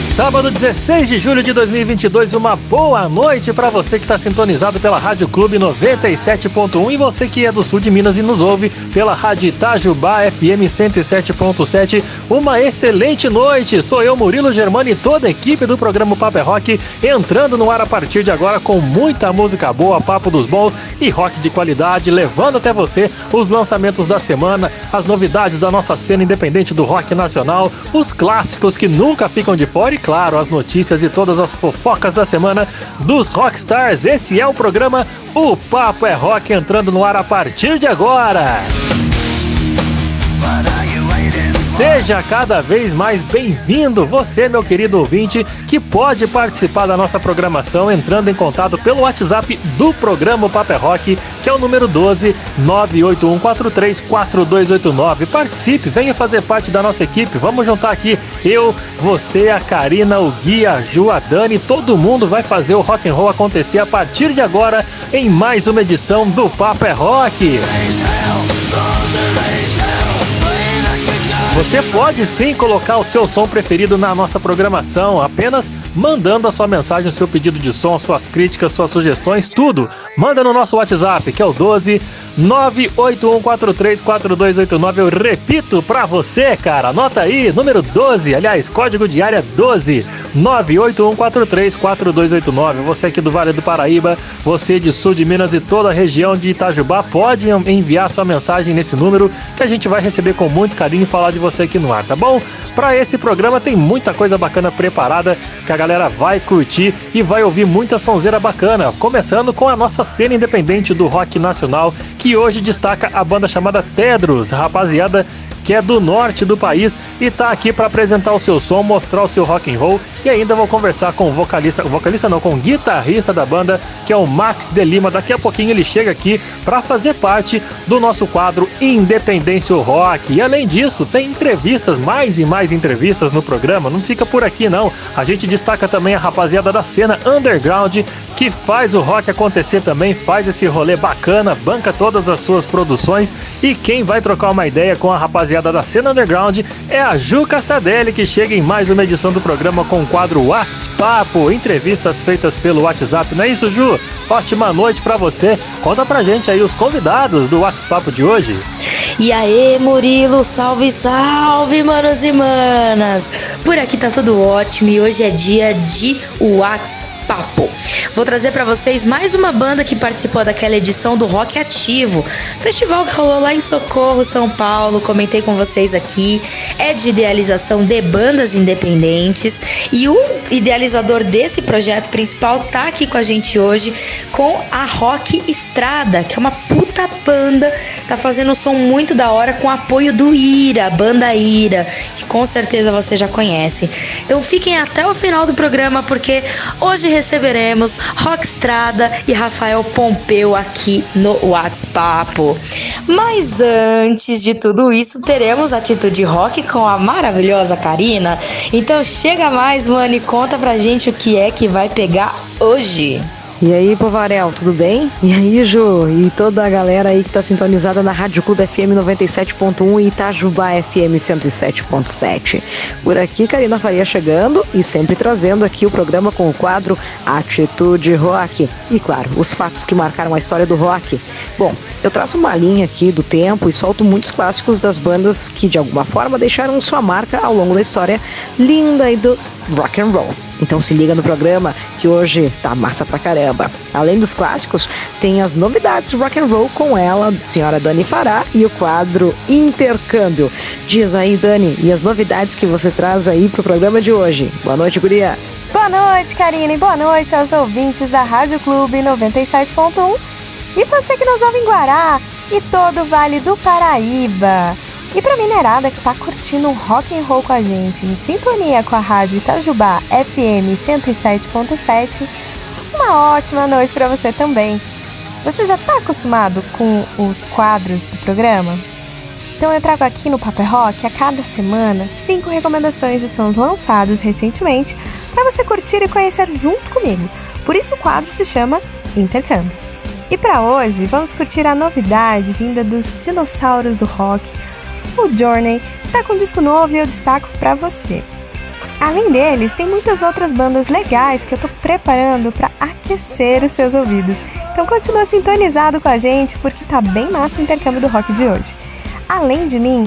Sábado 16 de julho de 2022, uma boa noite para você que está sintonizado pela Rádio Clube 97.1 e você que é do sul de Minas e nos ouve pela Rádio Itajubá FM 107.7. Uma excelente noite. Sou eu, Murilo Germano e toda a equipe do programa Paper é Rock entrando no ar a partir de agora com muita música boa, papo dos bons e rock de qualidade, levando até você os lançamentos da semana, as novidades da nossa cena independente do rock nacional, os clássicos que nunca ficam de fora e claro, as notícias e todas as fofocas da semana dos Rockstars. Esse é o programa O Papo é Rock entrando no ar a partir de agora. Seja cada vez mais bem-vindo, você, meu querido ouvinte, que pode participar da nossa programação entrando em contato pelo WhatsApp do programa Paper Rock, que é o número 12 981434289. Participe, venha fazer parte da nossa equipe. Vamos juntar aqui eu, você, a Karina, o Gui, a Ju, a Dani, todo mundo vai fazer o rock and roll acontecer a partir de agora em mais uma edição do Paper Rock. Você pode sim colocar o seu som preferido na nossa programação, apenas mandando a sua mensagem, o seu pedido de som, suas críticas, suas sugestões, tudo. Manda no nosso WhatsApp, que é o 12 981434289. Eu repito pra você, cara. Anota aí, número 12, aliás, código de área 12 981434289. Você aqui do Vale do Paraíba, você de sul de Minas e toda a região de Itajubá, pode enviar sua mensagem nesse número que a gente vai receber com muito carinho e falar de você aqui no ar, tá bom? Para esse programa tem muita coisa bacana preparada que a galera vai curtir e vai ouvir muita sonzeira bacana, começando com a nossa cena independente do rock nacional, que hoje destaca a banda chamada Tedros, rapaziada que é do norte do país e tá aqui para apresentar o seu som, mostrar o seu rock and roll e ainda vou conversar com o vocalista, vocalista não, com o guitarrista da banda, que é o Max de Lima. Daqui a pouquinho ele chega aqui para fazer parte do nosso quadro Independência Rock. E além disso, tem entrevistas, mais e mais entrevistas no programa. Não fica por aqui não. A gente destaca também a rapaziada da cena underground que faz o rock acontecer também, faz esse rolê bacana, banca todas as suas produções e quem vai trocar uma ideia com a rapaziada da cena underground é a Ju Castadelli que chega em mais uma edição do programa com quadro WhatsApp, entrevistas feitas pelo WhatsApp. Não é isso, Ju? Ótima noite para você. Conta pra gente aí os convidados do WhatsApp de hoje. E aí, Murilo, salve, salve, manos e manas! Por aqui tá tudo ótimo e hoje é dia de WhatsApp papo. Vou trazer para vocês mais uma banda que participou daquela edição do Rock Ativo, festival que rolou lá em Socorro, São Paulo. Comentei com vocês aqui. É de idealização de bandas independentes e o idealizador desse projeto principal tá aqui com a gente hoje com a Rock Estrada, que é uma puta banda, tá fazendo um som muito da hora com apoio do Ira, banda Ira, que com certeza você já conhece. Então fiquem até o final do programa porque hoje receberemos Rockstrada e Rafael Pompeu aqui no WhatsApp. Mas antes de tudo isso, teremos Atitude Rock com a maravilhosa Karina. Então chega mais, mano, e conta pra gente o que é que vai pegar hoje. E aí, Povarel, tudo bem? E aí, Ju? E toda a galera aí que tá sintonizada na Rádio Clube FM 97.1 e Itajubá FM 107.7. Por aqui, Karina Faria chegando e sempre trazendo aqui o programa com o quadro Atitude Rock. E claro, os fatos que marcaram a história do rock. Bom, eu traço uma linha aqui do tempo e solto muitos clássicos das bandas que de alguma forma deixaram sua marca ao longo da história linda e do rock and roll. Então se liga no programa que hoje tá massa pra caramba. Além dos clássicos, tem as novidades rock and roll com ela, senhora Dani Fará, e o quadro Intercâmbio. Diz aí, Dani, e as novidades que você traz aí pro programa de hoje. Boa noite, guria. Boa noite, Karine. Boa noite aos ouvintes da Rádio Clube 97.1 e você que nos ouve em Guará e todo o Vale do Paraíba. E pra minerada que tá curtindo um rock and roll com a gente, em sintonia com a rádio Itajubá FM 107.7, uma ótima noite para você também. Você já tá acostumado com os quadros do programa? Então eu trago aqui no Paper Rock a cada semana cinco recomendações de sons lançados recentemente para você curtir e conhecer junto comigo. Por isso o quadro se chama Intercâmbio. E para hoje vamos curtir a novidade vinda dos dinossauros do rock. O Journey está com um disco novo e eu destaco para você. Além deles, tem muitas outras bandas legais que eu estou preparando para aquecer os seus ouvidos. Então continua sintonizado com a gente porque tá bem massa o intercâmbio do rock de hoje. Além de mim,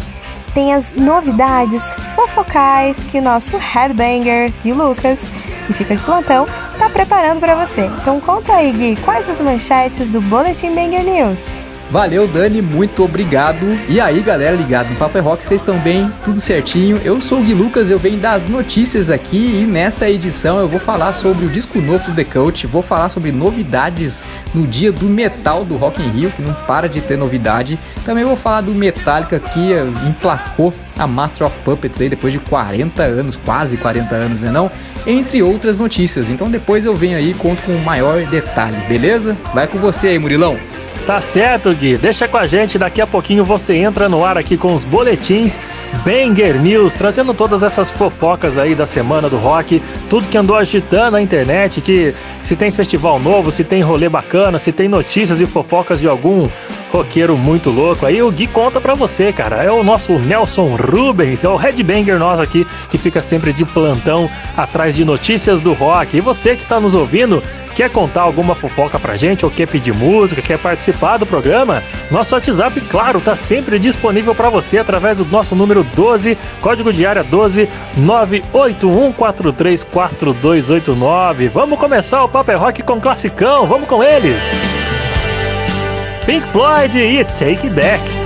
tem as novidades fofocais que o nosso headbanger Gui Lucas, que fica de plantão, tá preparando para você. Então conta aí, Gui, quais as manchetes do Boletim Banger News? Valeu, Dani, muito obrigado. E aí, galera, ligado no Papo é Rock, vocês estão bem? Tudo certinho? Eu sou o Gui Lucas, eu venho das notícias aqui e nessa edição eu vou falar sobre o disco novo do The Cult, vou falar sobre novidades no dia do metal do Rock in Rio, que não para de ter novidade. Também vou falar do Metallica que emplacou a Master of Puppets aí depois de 40 anos, quase 40 anos, né não? Entre outras notícias. Então depois eu venho aí e conto com maior detalhe, beleza? Vai com você aí, Murilão. Tá certo, Gui. Deixa com a gente. Daqui a pouquinho você entra no ar aqui com os boletins Banger News, trazendo todas essas fofocas aí da semana do rock, tudo que andou agitando a internet, que se tem festival novo, se tem rolê bacana, se tem notícias e fofocas de algum roqueiro muito louco. Aí o Gui conta pra você, cara. É o nosso Nelson Rubens, é o headbanger nosso aqui, que fica sempre de plantão atrás de notícias do rock. E você que tá nos ouvindo, quer contar alguma fofoca pra gente, ou quer pedir música, quer participar do programa, nosso WhatsApp, claro, tá sempre disponível para você através do nosso número 12, código de área 12 981434289. Vamos começar o Paper é Rock com classicão, vamos com eles! Pink Floyd e Take Back.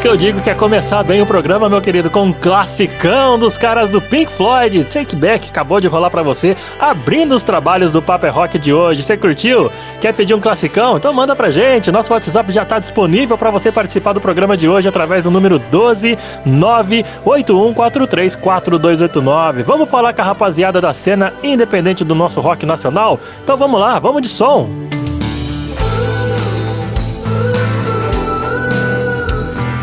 Isso que eu digo que é começar bem o programa, meu querido, com um classicão dos caras do Pink Floyd, Take Back, acabou de rolar para você, abrindo os trabalhos do Paper Rock de hoje. Você curtiu? Quer pedir um classicão? Então manda pra gente. Nosso WhatsApp já tá disponível para você participar do programa de hoje através do número 12 981434289. Vamos falar com a rapaziada da cena independente do nosso rock nacional? Então vamos lá, vamos de som.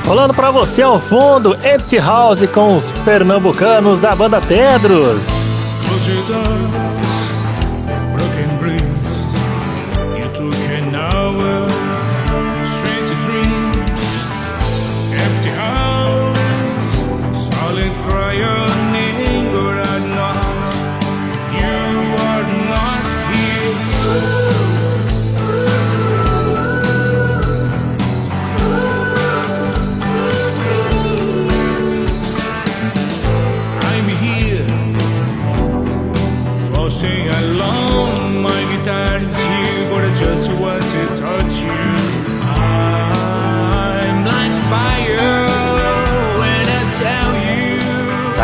Rolando para você ao fundo, Empty House com os pernambucanos da banda Tedros.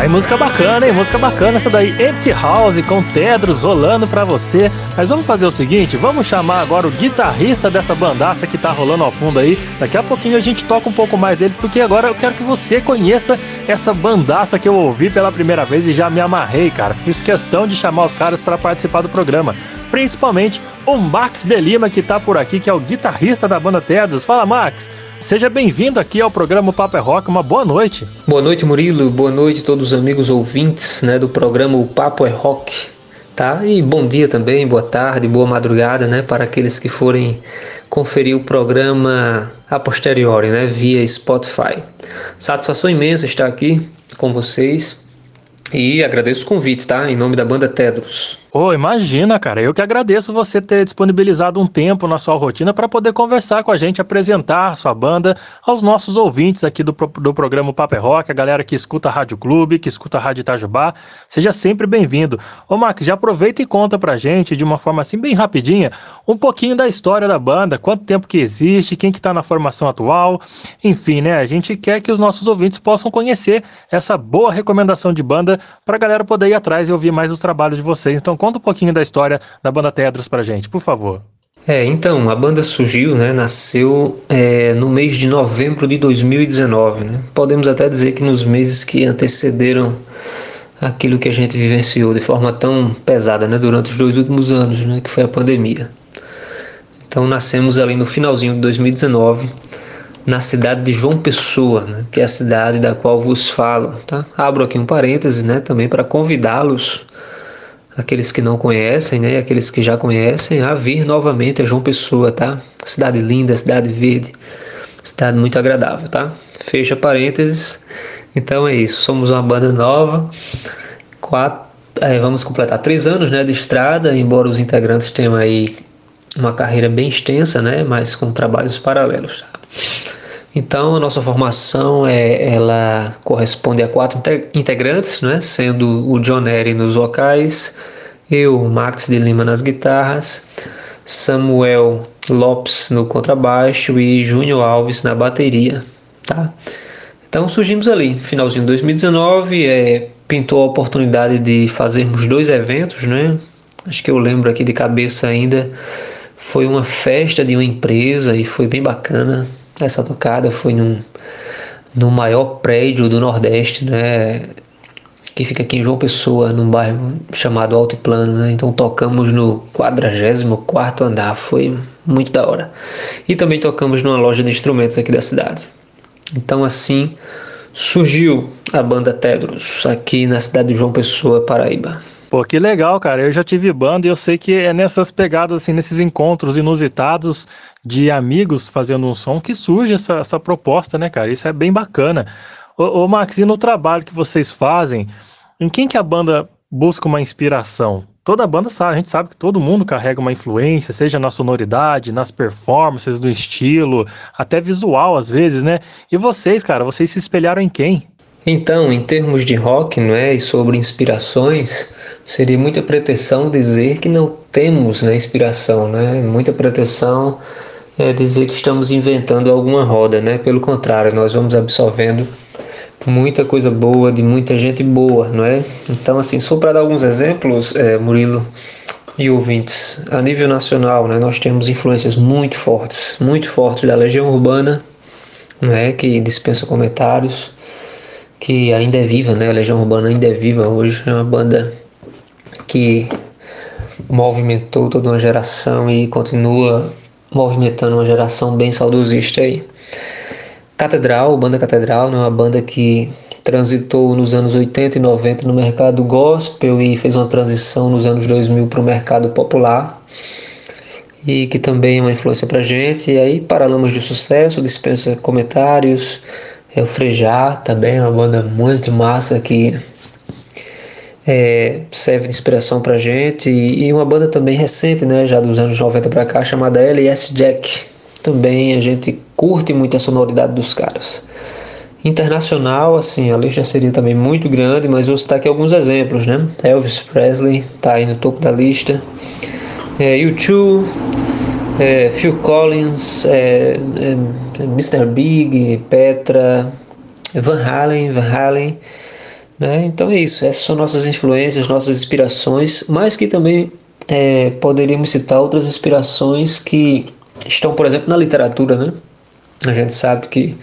Aí música bacana, hein? Música bacana essa daí. Empty House com Tedros rolando pra você. Mas vamos fazer o seguinte, vamos chamar agora o guitarrista dessa bandaça que tá rolando ao fundo aí. Daqui a pouquinho a gente toca um pouco mais deles, porque agora eu quero que você conheça essa bandaça que eu ouvi pela primeira vez e já me amarrei, cara. Fiz questão de chamar os caras para participar do programa. Principalmente o Max de Lima, que tá por aqui, que é o guitarrista da banda Tedros. Fala, Max! Seja bem-vindo aqui ao programa Papo é Rock. Uma boa noite. Boa noite, Murilo. Boa noite a todos os amigos ouvintes né, do programa O Papo é Rock. Tá? E bom dia também, boa tarde, boa madrugada, né, para aqueles que forem conferir o programa a posteriori, né, via Spotify. Satisfação imensa estar aqui com vocês e agradeço o convite, tá? Em nome da banda Tedros. Oh, imagina, cara. Eu que agradeço você ter disponibilizado um tempo na sua rotina para poder conversar com a gente, apresentar sua banda aos nossos ouvintes aqui do, do programa Paper é Rock, a galera que escuta a Rádio Clube, que escuta a Rádio Itajubá. Seja sempre bem-vindo. Ô, Max, já aproveita e conta pra gente, de uma forma assim bem rapidinha, um pouquinho da história da banda, quanto tempo que existe, quem que tá na formação atual. Enfim, né? A gente quer que os nossos ouvintes possam conhecer essa boa recomendação de banda pra galera poder ir atrás e ouvir mais os trabalhos de vocês. Então, Conta um pouquinho da história da banda Tedros pra gente, por favor. É, então, a banda surgiu, né, nasceu é, no mês de novembro de 2019, né? Podemos até dizer que nos meses que antecederam aquilo que a gente vivenciou de forma tão pesada, né, durante os dois últimos anos, né, que foi a pandemia. Então, nascemos ali no finalzinho de 2019, na cidade de João Pessoa, né, que é a cidade da qual vos falo, tá? Abro aqui um parênteses, né, também para convidá-los aqueles que não conhecem, né, aqueles que já conhecem, a vir novamente a João Pessoa, tá? Cidade linda, cidade verde, cidade muito agradável, tá? Fecha parênteses. Então é isso, somos uma banda nova, quatro, é, vamos completar três anos, né, de estrada, embora os integrantes tenham aí uma carreira bem extensa, né, mas com trabalhos paralelos, tá? Então, a nossa formação é, ela corresponde a quatro integrantes, né? sendo o John Nery nos vocais, eu, Max de Lima nas guitarras, Samuel Lopes no contrabaixo e Júnior Alves na bateria. Tá? Então surgimos ali, finalzinho de 2019, é, pintou a oportunidade de fazermos dois eventos, né? Acho que eu lembro aqui de cabeça ainda, foi uma festa de uma empresa e foi bem bacana. Essa tocada foi num, no maior prédio do Nordeste, né? Que fica aqui em João Pessoa, num bairro chamado Alto Plano, né? Então tocamos no 44 andar, foi muito da hora. E também tocamos numa loja de instrumentos aqui da cidade. Então assim surgiu a banda Tedros aqui na cidade de João Pessoa, Paraíba. Pô, que legal, cara. Eu já tive banda e eu sei que é nessas pegadas, assim, nesses encontros inusitados de amigos fazendo um som que surge essa, essa proposta, né, cara? Isso é bem bacana. Ô, ô, Max, e no trabalho que vocês fazem, em quem que a banda busca uma inspiração? Toda banda sabe, a gente sabe que todo mundo carrega uma influência, seja na sonoridade, nas performances, do estilo, até visual às vezes, né? E vocês, cara, vocês se espelharam em quem? Então, em termos de rock, não é, e sobre inspirações, seria muita pretensão dizer que não temos né, inspiração, né? Muita pretensão é dizer que estamos inventando alguma roda, né? Pelo contrário, nós vamos absorvendo muita coisa boa de muita gente boa, não é? Então, assim, só para dar alguns exemplos, é, Murilo e ouvintes, a nível nacional, né, nós temos influências muito fortes, muito fortes da Legião Urbana, não é? Que dispensa comentários que ainda é viva, né? A Legião Urbana ainda é viva hoje, é uma banda que movimentou toda uma geração e continua movimentando uma geração bem saudosista aí. Catedral, banda Catedral, né? uma banda que transitou nos anos 80 e 90 no mercado gospel e fez uma transição nos anos 2000 para o mercado popular e que também é uma influência para gente. E aí, Paralamas de Sucesso, dispensa comentários, é o Frejá também, uma banda muito massa que é, serve de inspiração pra gente. E, e, uma banda também recente, né, já dos anos 90 pra cá, chamada LS Jack. Também a gente curte muito a sonoridade dos caras. Internacional, assim, a lista seria também muito grande, mas vou citar aqui alguns exemplos, né? Elvis Presley tá aí no topo da lista. É, U2, é, Phil Collins, é, é, Mr. Big, Petra, Van Halen, Van Halen, Né? Então é isso, essas são nossas influências, nossas inspirações, mas que também é, poderíamos citar outras inspirações que estão, por exemplo, na literatura. Né? A gente sabe que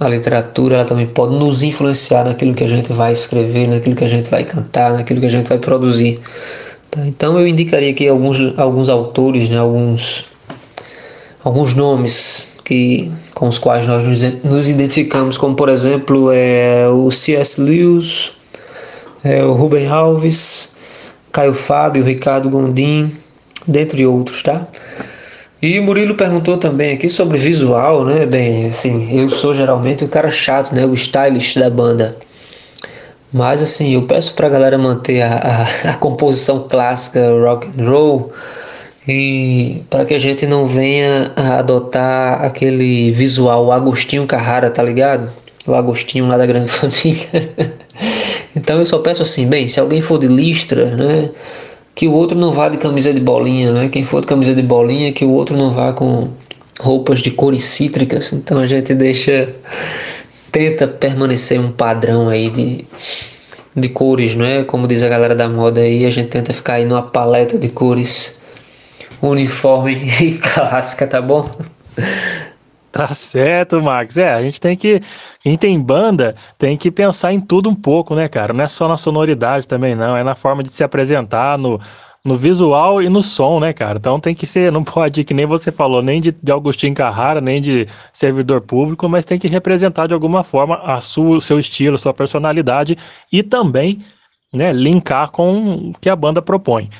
a literatura ela também pode nos influenciar naquilo que a gente vai escrever, naquilo que a gente vai cantar, naquilo que a gente vai produzir. Tá? Então eu indicaria aqui alguns, alguns autores, né? alguns, alguns nomes que, com os quais nós nos identificamos, como por exemplo é, o C.S. Lewis, é, o Rubem Alves, Caio Fábio, Ricardo Gondim, dentre outros, tá? E Murilo perguntou também aqui sobre visual, né? Bem, assim, eu sou geralmente o cara chato, né? O stylist da banda. Mas assim, eu peço pra galera manter a, a, a composição clássica rock and roll e para que a gente não venha a adotar aquele visual Agostinho Carrara, tá ligado? O Agostinho lá da Grande Família. então eu só peço assim, bem, se alguém for de listra, né? que o outro não vá de camisa de bolinha, né? Quem for de camisa de bolinha, que o outro não vá com roupas de cores cítricas. Então a gente deixa, tenta permanecer um padrão aí de, de cores, não é? Como diz a galera da moda aí, a gente tenta ficar aí numa paleta de cores uniforme e clássica, tá bom? Tá certo, Max. É, a gente tem que. Quem tem banda tem que pensar em tudo um pouco, né, cara? Não é só na sonoridade também, não. É na forma de se apresentar, no, no visual e no som, né, cara? Então tem que ser, não pode, que nem você falou, nem de, de Agostinho Carrara, nem de servidor público, mas tem que representar de alguma forma a sua, o seu estilo, sua personalidade e também, né, linkar com o que a banda propõe.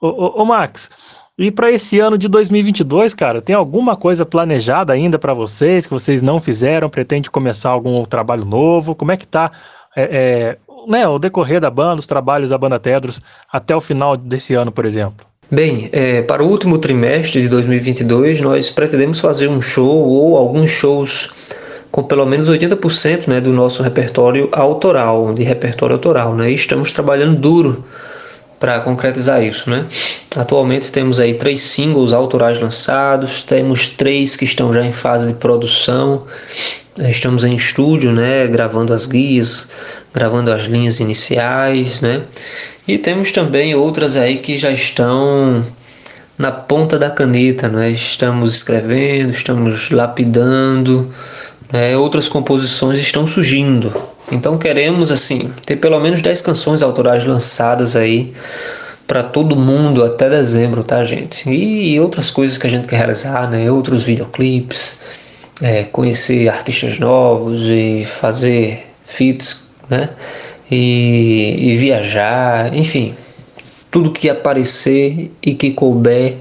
Ô, ô, ô Max. E para esse ano de 2022, cara, tem alguma coisa planejada ainda para vocês que vocês não fizeram? Pretende começar algum trabalho novo? Como é que tá é, é, né, o decorrer da banda, os trabalhos da banda Tedros até o final desse ano, por exemplo? Bem, é, para o último trimestre de 2022, nós pretendemos fazer um show ou alguns shows com pelo menos 80% né, do nosso repertório autoral, de repertório autoral. Né? E estamos trabalhando duro para concretizar isso, né? Atualmente temos aí três singles autorais lançados, temos três que estão já em fase de produção, estamos em estúdio, né? Gravando as guias, gravando as linhas iniciais, né? E temos também outras aí que já estão na ponta da caneta, né? Estamos escrevendo, estamos lapidando, né? outras composições estão surgindo, então queremos assim ter pelo menos 10 canções autorais lançadas aí para todo mundo até dezembro, tá, gente? E, outras coisas que a gente quer realizar, né? Outros videoclipes, é, conhecer artistas novos e fazer feats, né? E, e viajar, enfim, tudo que aparecer e que couber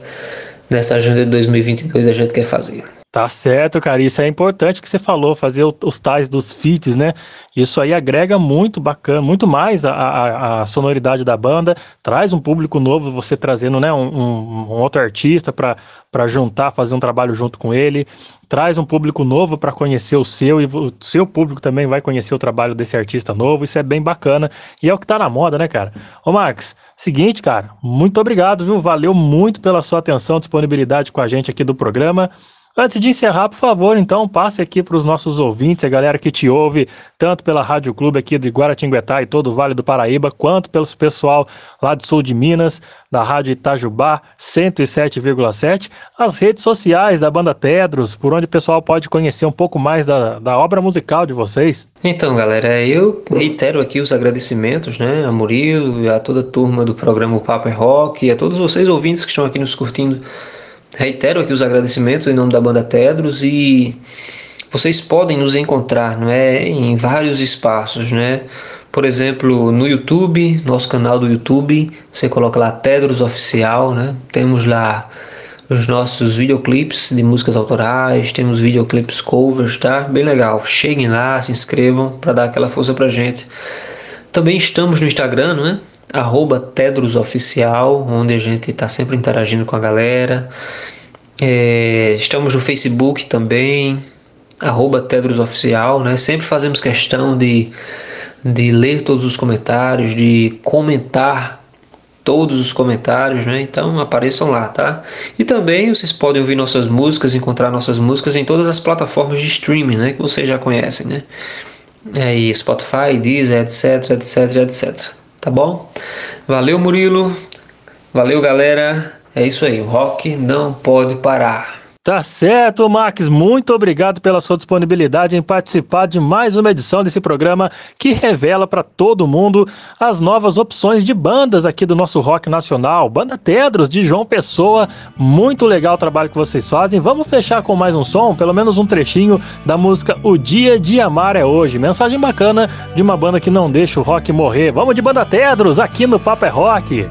nessa agenda de 2022 a gente quer fazer. Tá certo, cara. Isso é importante que você falou, fazer os tais dos feats, né? Isso aí agrega muito bacana, muito mais a, a, a sonoridade da banda, traz um público novo, você trazendo né, um, um, outro artista para juntar, fazer um trabalho junto com ele, traz um público novo para conhecer o seu e o seu público também vai conhecer o trabalho desse artista novo. Isso é bem bacana e é o que tá na moda, né, cara? Ô, Max, seguinte, cara, muito obrigado, viu? Valeu muito pela sua atenção, disponibilidade com a gente aqui do programa. Antes de encerrar, por favor, então, passe aqui para os nossos ouvintes, a galera que te ouve, tanto pela Rádio Clube aqui de Guaratinguetá e todo o Vale do Paraíba, quanto pelo pessoal lá do sul de Minas, da Rádio Itajubá 107,7, as redes sociais da Banda Tedros, por onde o pessoal pode conhecer um pouco mais da, da obra musical de vocês. Então, galera, eu reitero aqui os agradecimentos, né, a Murilo, a toda a turma do programa Papo é Rock, e a todos vocês ouvintes que estão aqui nos curtindo reitero aqui os agradecimentos em nome da banda Tedros e vocês podem nos encontrar não é, em vários espaços, né? Por exemplo, no YouTube, nosso canal do YouTube, você coloca lá Tedros Oficial, né? Temos lá os nossos videoclips de músicas autorais, temos videoclips covers, tá? Bem legal. Cheguem lá, se inscrevam para dar aquela força pra gente. Também estamos no Instagram, não é? Arroba Tedros Oficial, onde a gente está sempre interagindo com a galera. É, estamos no Facebook também, arroba Tedros Oficial, né? Sempre fazemos questão de, de ler todos os comentários, de comentar todos os comentários, né? Então apareçam lá, tá? E também vocês podem ouvir nossas músicas, encontrar nossas músicas em todas as plataformas de streaming, né? Que vocês já conhecem, né? é, Spotify, Deezer, etc, etc, etc. Tá bom? Valeu, Murilo. Valeu, galera. É isso aí. O rock não pode parar. Tá certo, Max. Muito obrigado pela sua disponibilidade em participar de mais uma edição desse programa que revela para todo mundo as novas opções de bandas aqui do nosso rock nacional. Banda Tedros de João Pessoa. Muito legal o trabalho que vocês fazem. Vamos fechar com mais um som, pelo menos um trechinho da música O Dia de Amar é Hoje. Mensagem bacana de uma banda que não deixa o rock morrer. Vamos de Banda Tedros aqui no Papo é Rock.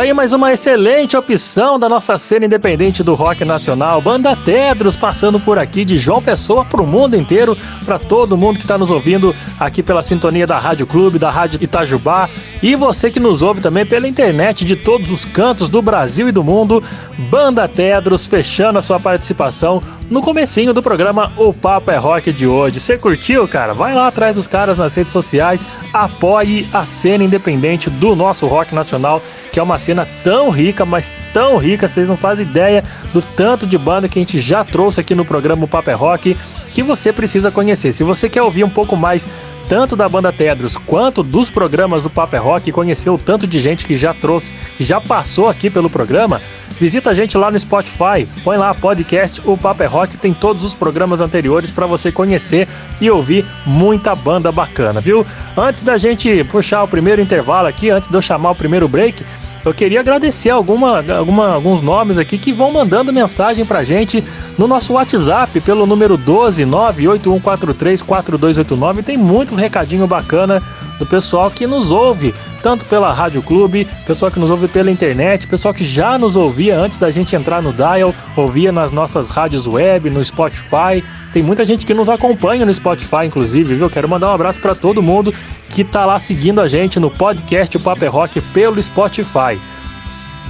Tá aí mais uma excelente opção da nossa cena independente do rock nacional. Banda Tedros passando por aqui de João Pessoa para o mundo inteiro, para todo mundo que está nos ouvindo aqui pela sintonia da Rádio Clube, da Rádio Itajubá e você que nos ouve também pela internet de todos os cantos do Brasil e do mundo. Banda Tedros fechando a sua participação no comecinho do programa O Papo é Rock de hoje. Você curtiu, cara? Vai lá atrás dos caras nas redes sociais, apoie a cena independente do nosso rock nacional, que é uma cena cena tão rica, mas tão rica, vocês não fazem ideia do tanto de banda que a gente já trouxe aqui no programa Paper é Rock, que você precisa conhecer. Se você quer ouvir um pouco mais tanto da banda Tedros quanto dos programas do Paper é Rock conhecer o tanto de gente que já trouxe, que já passou aqui pelo programa, visita a gente lá no Spotify, põe lá podcast O Paper é Rock, tem todos os programas anteriores para você conhecer e ouvir muita banda bacana, viu? Antes da gente puxar o primeiro intervalo aqui, antes de eu chamar o primeiro break, eu queria agradecer alguma, alguma, alguns nomes aqui que vão mandando mensagem pra gente no nosso WhatsApp pelo número 12 981434289. Tem muito recadinho bacana do pessoal que nos ouve, tanto pela Rádio Clube, pessoal que nos ouve pela internet, pessoal que já nos ouvia antes da gente entrar no Dial, ouvia nas nossas rádios web, no Spotify. Tem muita gente que nos acompanha no Spotify, inclusive, viu? Quero mandar um abraço para todo mundo que tá lá seguindo a gente no podcast O Paper é Rock pelo Spotify.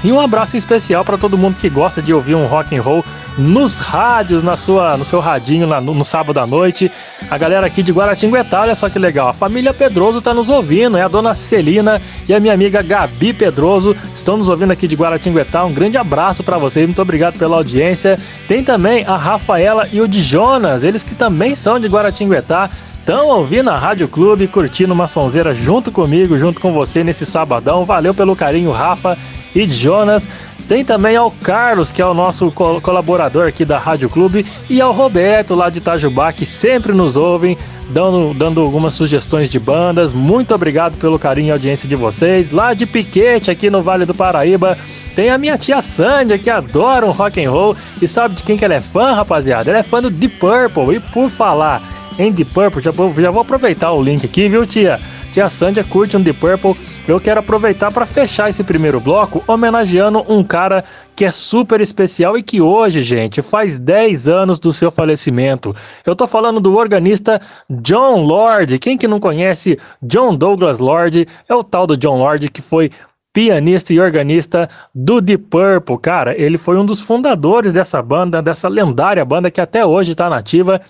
E um abraço especial para todo mundo que gosta de ouvir um rock and roll nos rádios, na sua, no seu radinho na, no, no, sábado à noite. A galera aqui de Guaratinguetá, olha só que legal. A família Pedroso tá nos ouvindo, é a dona Celina e a minha amiga Gabi Pedroso estão nos ouvindo aqui de Guaratinguetá. Um grande abraço para vocês, muito obrigado pela audiência. Tem também a Rafaela e o de Jonas, eles que também são de Guaratinguetá estão ouvindo a Rádio Clube, curtindo uma sonzeira junto comigo, junto com você nesse sabadão. Valeu pelo carinho, Rafa e Jonas. Tem também ao Carlos, que é o nosso colaborador aqui da Rádio Clube, e ao Roberto, lá de Itajubá, que sempre nos ouvem, dando, dando algumas sugestões de bandas. Muito obrigado pelo carinho e audiência de vocês. Lá de Piquete, aqui no Vale do Paraíba, tem a minha tia Sandy, que adora um rock and roll. E sabe de quem que ela é fã, rapaziada? Ela é fã do Deep Purple. E por falar em Deep Purple, já já vou aproveitar o link aqui, viu, tia? Tia Sandy curte um Deep Purple eu quero aproveitar para fechar esse primeiro bloco homenageando um cara que é super especial e que hoje, gente, faz 10 anos do seu falecimento. Eu tô falando do organista John Lord. Quem que não conhece John Douglas Lord? É o tal do John Lord que foi pianista e organista do Deep Purple. Cara, ele foi um dos fundadores dessa banda, dessa lendária banda que até hoje está nativa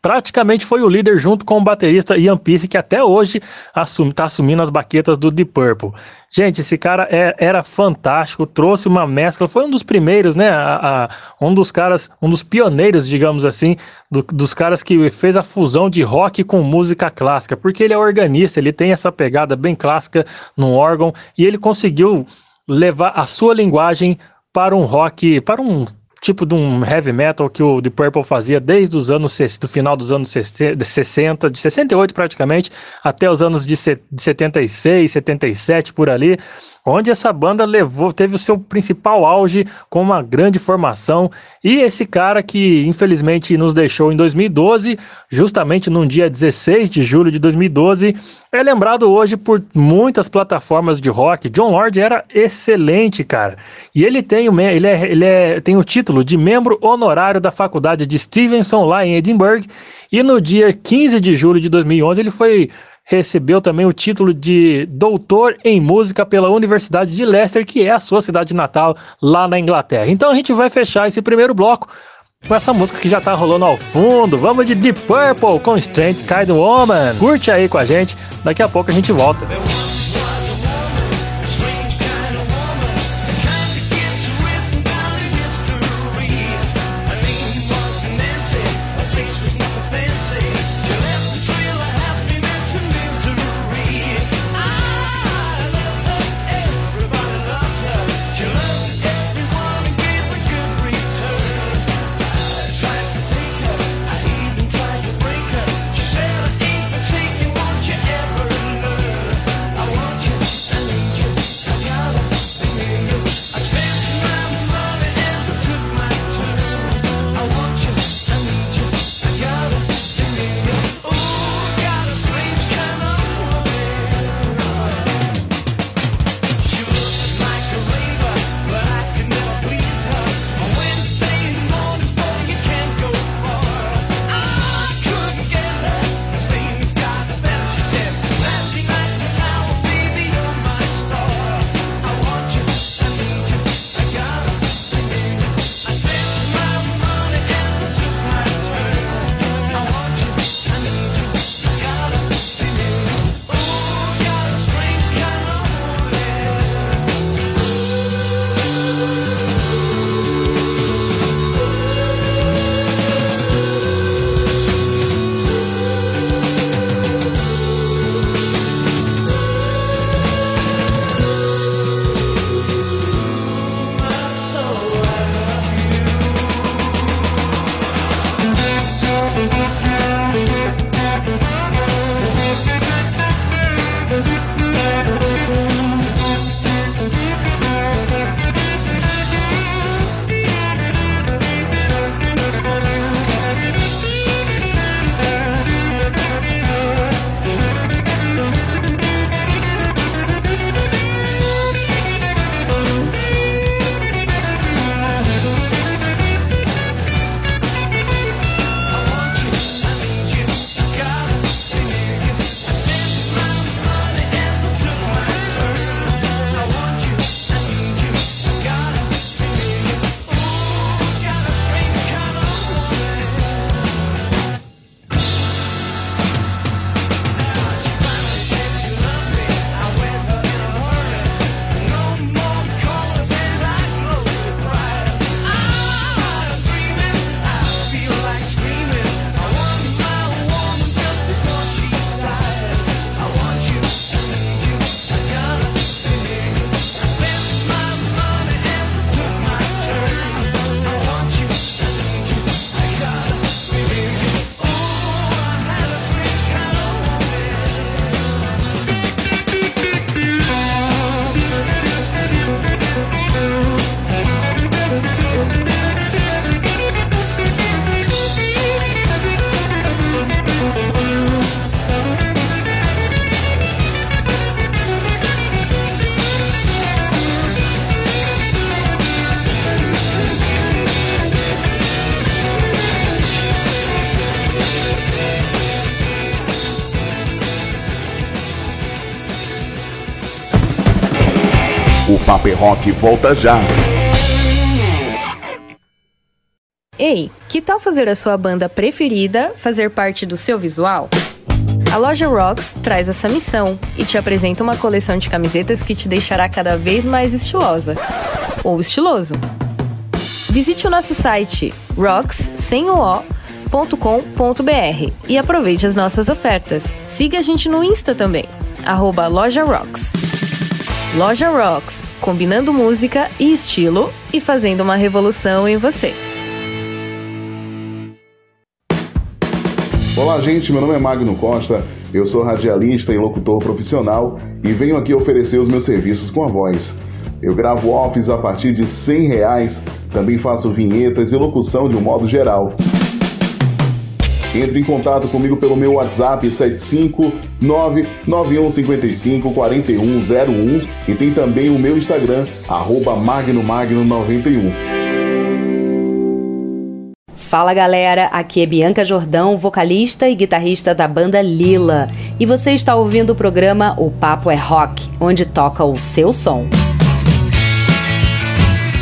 praticamente foi o líder junto com o baterista Ian Peace, que até hoje assume, tá assumindo as baquetas do Deep Purple. Gente, esse cara é, era fantástico, trouxe uma mescla, foi um dos primeiros, né, a, a, um dos caras, um dos pioneiros, digamos assim, do, dos caras que fez a fusão de rock com música clássica, porque ele é organista, ele tem essa pegada bem clássica no órgão, e ele conseguiu levar a sua linguagem para um rock, para um tipo de um heavy metal que o The Purple fazia desde os anos do final dos anos 60, de 68 praticamente, até os anos de 76, 77 por ali onde essa banda levou, teve o seu principal auge com uma grande formação. E esse cara que infelizmente nos deixou em 2012, justamente num dia 16 de julho de 2012, é lembrado hoje por muitas plataformas de rock. John Lord era excelente, cara. E ele tem o, ele é, ele é, tem o título de membro honorário da faculdade de Stevenson lá em Edinburgh. E no dia 15 de julho de 2011 ele foi recebeu também o título de doutor em música pela Universidade de Leicester, que é a sua cidade natal lá na Inglaterra. Então a gente vai fechar esse primeiro bloco com essa música que já tá rolando ao fundo. Vamos de Deep Purple com Strange Kind Woman. Curte aí com a gente, daqui a pouco a gente volta. Rock volta já. Ei, que tal fazer a sua banda preferida fazer parte do seu visual? A loja Rocks traz essa missão e te apresenta uma coleção de camisetas que te deixará cada vez mais estilosa ou estiloso. Visite o nosso site rocks.com.br e aproveite as nossas ofertas. Siga a gente no Insta também, arroba Loja Rocks. Loja Rocks, combinando música e estilo e fazendo uma revolução em você. Olá, gente. Meu nome é Magno Costa. Eu sou radialista e locutor profissional e venho aqui oferecer os meus serviços com a voz. Eu gravo offs a partir de 100 reais, também faço vinhetas e locução de um modo geral. Entre em contato comigo pelo meu WhatsApp 75991554101 e tem também o meu Instagram, arroba magnomagno91. Fala galera, aqui é Bianca Jordão, vocalista e guitarrista da banda Lila. E você está ouvindo o programa O Papo é Rock, onde toca o seu som.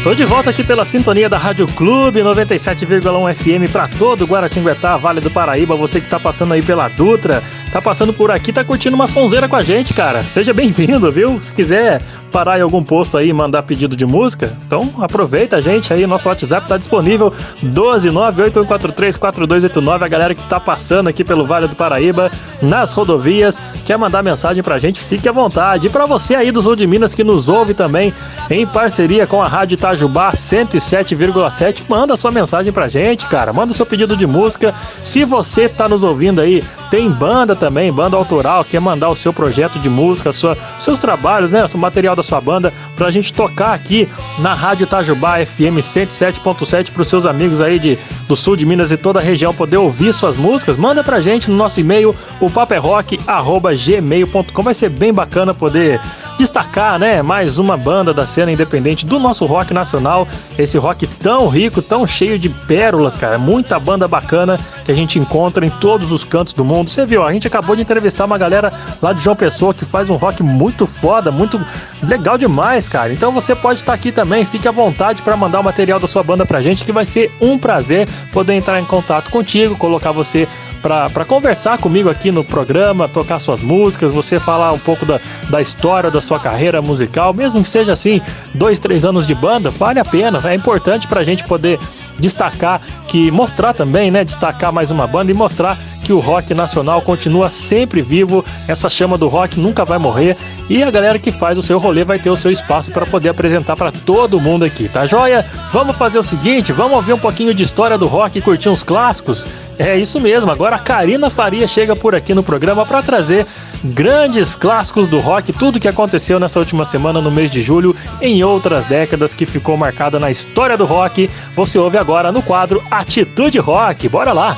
Tô de volta aqui pela sintonia da Rádio Clube 97,1 FM para todo Guaratinguetá, Vale do Paraíba. Você que tá passando aí pela Dutra, tá passando por aqui, tá curtindo uma sonzeira com a gente, cara. Seja bem-vindo, viu? Se quiser parar em algum posto aí e mandar pedido de música, então aproveita a gente aí, nosso WhatsApp tá disponível 12981434289. A galera que tá passando aqui pelo Vale do Paraíba, nas rodovias, quer mandar mensagem pra gente, fique à vontade. E pra você aí do Sul de Minas que nos ouve também, em parceria com a Rádio Itajubá 107,7, manda sua mensagem pra gente, cara. Manda seu pedido de música. Se você tá nos ouvindo aí, tem banda também, banda autoral, quer mandar o seu projeto de música, sua, seus trabalhos, né? O material da sua banda pra gente tocar aqui na Rádio Itajubá FM 107.7 pros seus amigos aí de, do sul de Minas e toda a região poder ouvir suas músicas, manda pra gente no nosso e-mail, o paperrock.gmail.com. Vai ser bem bacana poder destacar, né? Mais uma banda da cena independente do nosso rock nacional. Esse rock tão rico, tão cheio de pérolas, cara. Muita banda bacana que a gente encontra em todos os cantos do mundo. Você viu, a gente acabou de entrevistar uma galera lá de João Pessoa que faz um rock muito foda, muito legal demais, cara. Então você pode estar aqui também, fique à vontade para mandar o material da sua banda pra gente, que vai ser um prazer poder entrar em contato contigo, colocar você para conversar comigo aqui no programa, tocar suas músicas, você falar um pouco da, da história da sua carreira musical, mesmo que seja assim, dois, três anos de banda, vale a pena. É importante para a gente poder destacar que mostrar também, né, destacar mais uma banda e mostrar que o rock nacional continua sempre vivo, essa chama do rock nunca vai morrer e a galera que faz o seu rolê vai ter o seu espaço para poder apresentar para todo mundo aqui, tá joia? Vamos fazer o seguinte, vamos ouvir um pouquinho de história do rock e curtir uns clássicos? É isso mesmo, agora a Karina Faria chega por aqui no programa para trazer grandes clássicos do rock, tudo que aconteceu nessa última semana no mês de julho, em outras décadas que ficou marcada na história do rock. Você ouve agora no quadro Atitude Rock. Bora lá!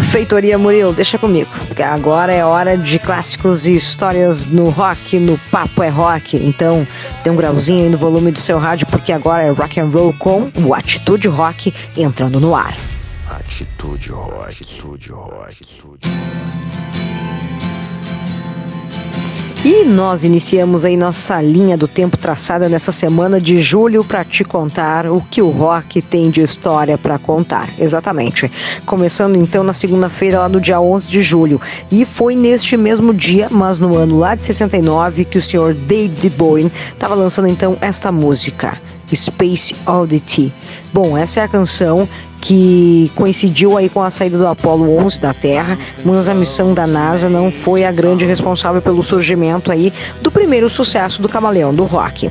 Feitoria Murilo, deixa comigo. Agora é hora de clássicos e histórias no rock, no Papo é Rock. Então, tem um grauzinho aí no volume do seu rádio, porque agora é rock and roll com o Atitude Rock entrando no ar. Atitude Rock. Atitude Rock. E nós iniciamos aí nossa linha do tempo traçada nessa semana de julho para te contar o que o rock tem de história para contar. Exatamente. Começando então na segunda-feira, lá no dia 11 de julho. E foi neste mesmo dia, mas no ano lá de 69, que o senhor David Bowie estava lançando então esta música. Space Oddity. Bom, essa é a canção que coincidiu aí com a saída do Apollo 11 da Terra, mas a missão da NASA não foi a grande responsável pelo surgimento aí do primeiro sucesso do Camaleão do Rock.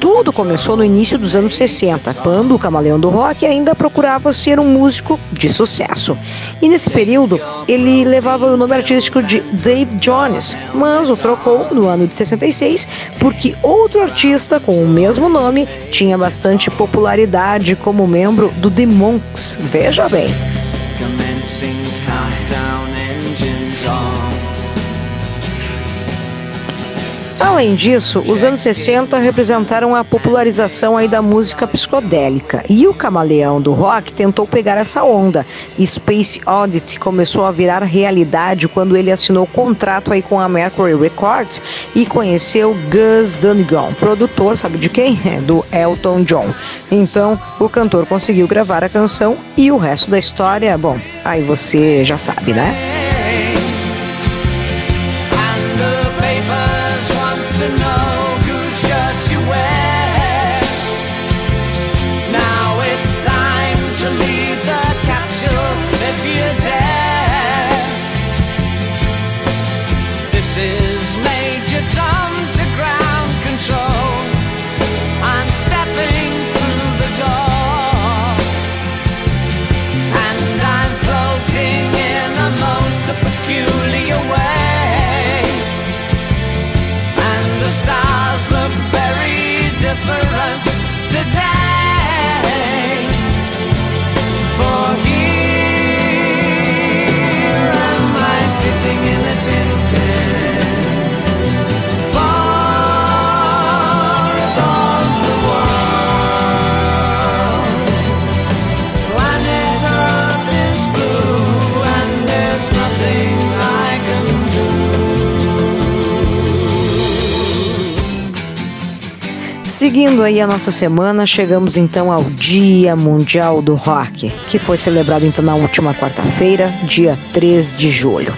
Tudo começou no início dos anos 60, quando o Camaleão do Rock ainda procurava ser um músico de sucesso. E nesse período, ele levava o nome artístico de Dave Jones, mas o trocou no ano de 66 porque outro artista com o mesmo nome tinha bastante popularidade como membro do The Monks. Veja bem. Além disso, os anos 60 representaram a popularização aí da música psicodélica e o camaleão do rock tentou pegar essa onda. Space Oddity começou a virar realidade quando ele assinou contrato aí com a Mercury Records e conheceu Gus Dunigan, produtor, sabe de quem? É do Elton John. Então, o cantor conseguiu gravar a canção e o resto da história, bom, aí você já sabe, né? Seguindo aí a nossa semana, chegamos então ao Dia Mundial do Rock, que foi celebrado então na última quarta-feira, dia 3 de julho.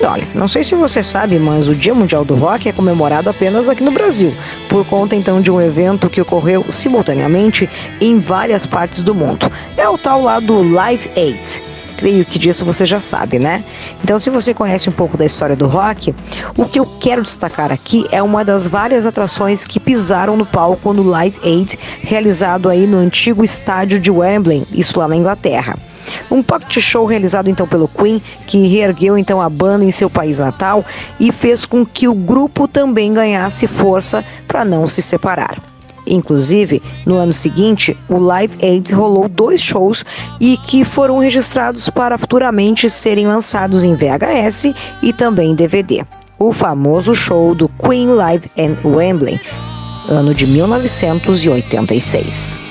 E olha, não sei se você sabe, mas o Dia Mundial do Rock é comemorado apenas aqui no Brasil, por conta então de um evento que ocorreu simultaneamente em várias partes do mundo. É o tal lá do Live Aid. Creio que disso você já sabe, né? Então, se você conhece um pouco da história do rock, o que eu quero destacar aqui é uma das várias atrações que pisaram no palco no Live Aid, realizado aí no antigo estádio de Wembley, isso lá na Inglaterra. Um pocket show realizado então pelo Queen, que reergueu então a banda em seu país natal e fez com que o grupo também ganhasse força para não se separar. Inclusive, no ano seguinte, o Live Aid rolou dois shows e que foram registrados para futuramente serem lançados em VHS e também DVD. O famoso show do Queen Live em Wembley, ano de 1986.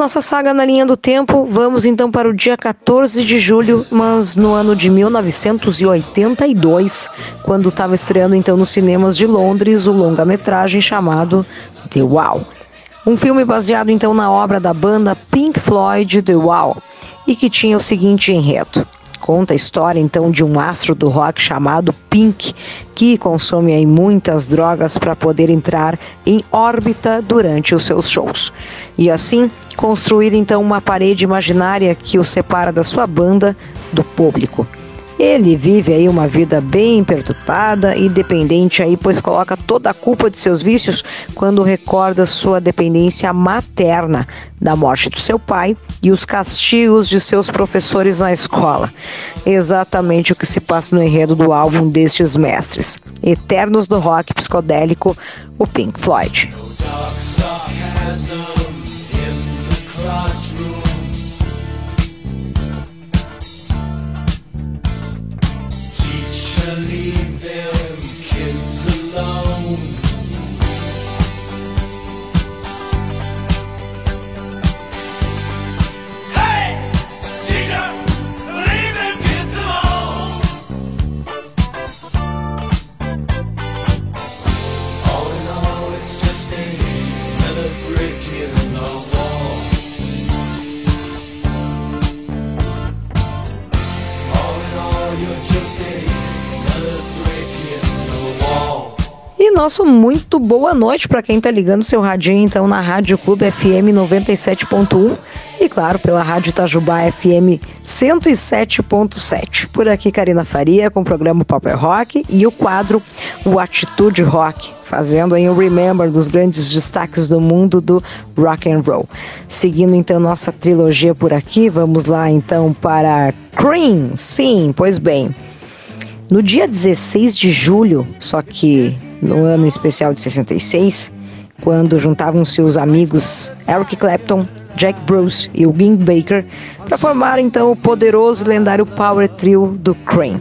Nossa saga na linha do tempo, vamos então para o dia 14 de julho, mas no ano de 1982, quando estava estreando então nos cinemas de Londres o longa-metragem chamado The Wall. Um filme baseado então na obra da banda Pink Floyd The Wall e que tinha o seguinte enredo. Conta a história então de um astro do rock chamado Pink, que consome aí muitas drogas para poder entrar em órbita durante os seus shows. E assim, construir então uma parede imaginária que o separa da sua banda do público. Ele vive aí uma vida bem perturbada e dependente aí, pois coloca toda a culpa de seus vícios quando recorda sua dependência materna da morte do seu pai e os castigos de seus professores na escola. Exatamente o que se passa no enredo do álbum destes mestres, eternos do rock psicodélico, o Pink Floyd. Nosso muito boa noite para quem tá ligando seu radinho então na Rádio Clube FM 97.1 e claro, pela Rádio Itajubá FM 107.7. Por aqui, Karina Faria com o programa Paper Rock e o quadro O Atitude Rock, fazendo aí um remember dos grandes destaques do mundo do rock and roll. Seguindo então nossa trilogia por aqui, vamos lá então para Cream. Sim, pois bem. No dia 16 de julho, só que no ano especial de 66, quando juntavam-se os amigos Eric Clapton, Jack Bruce e o Ging Baker para formar então o poderoso e lendário power trio do Cream.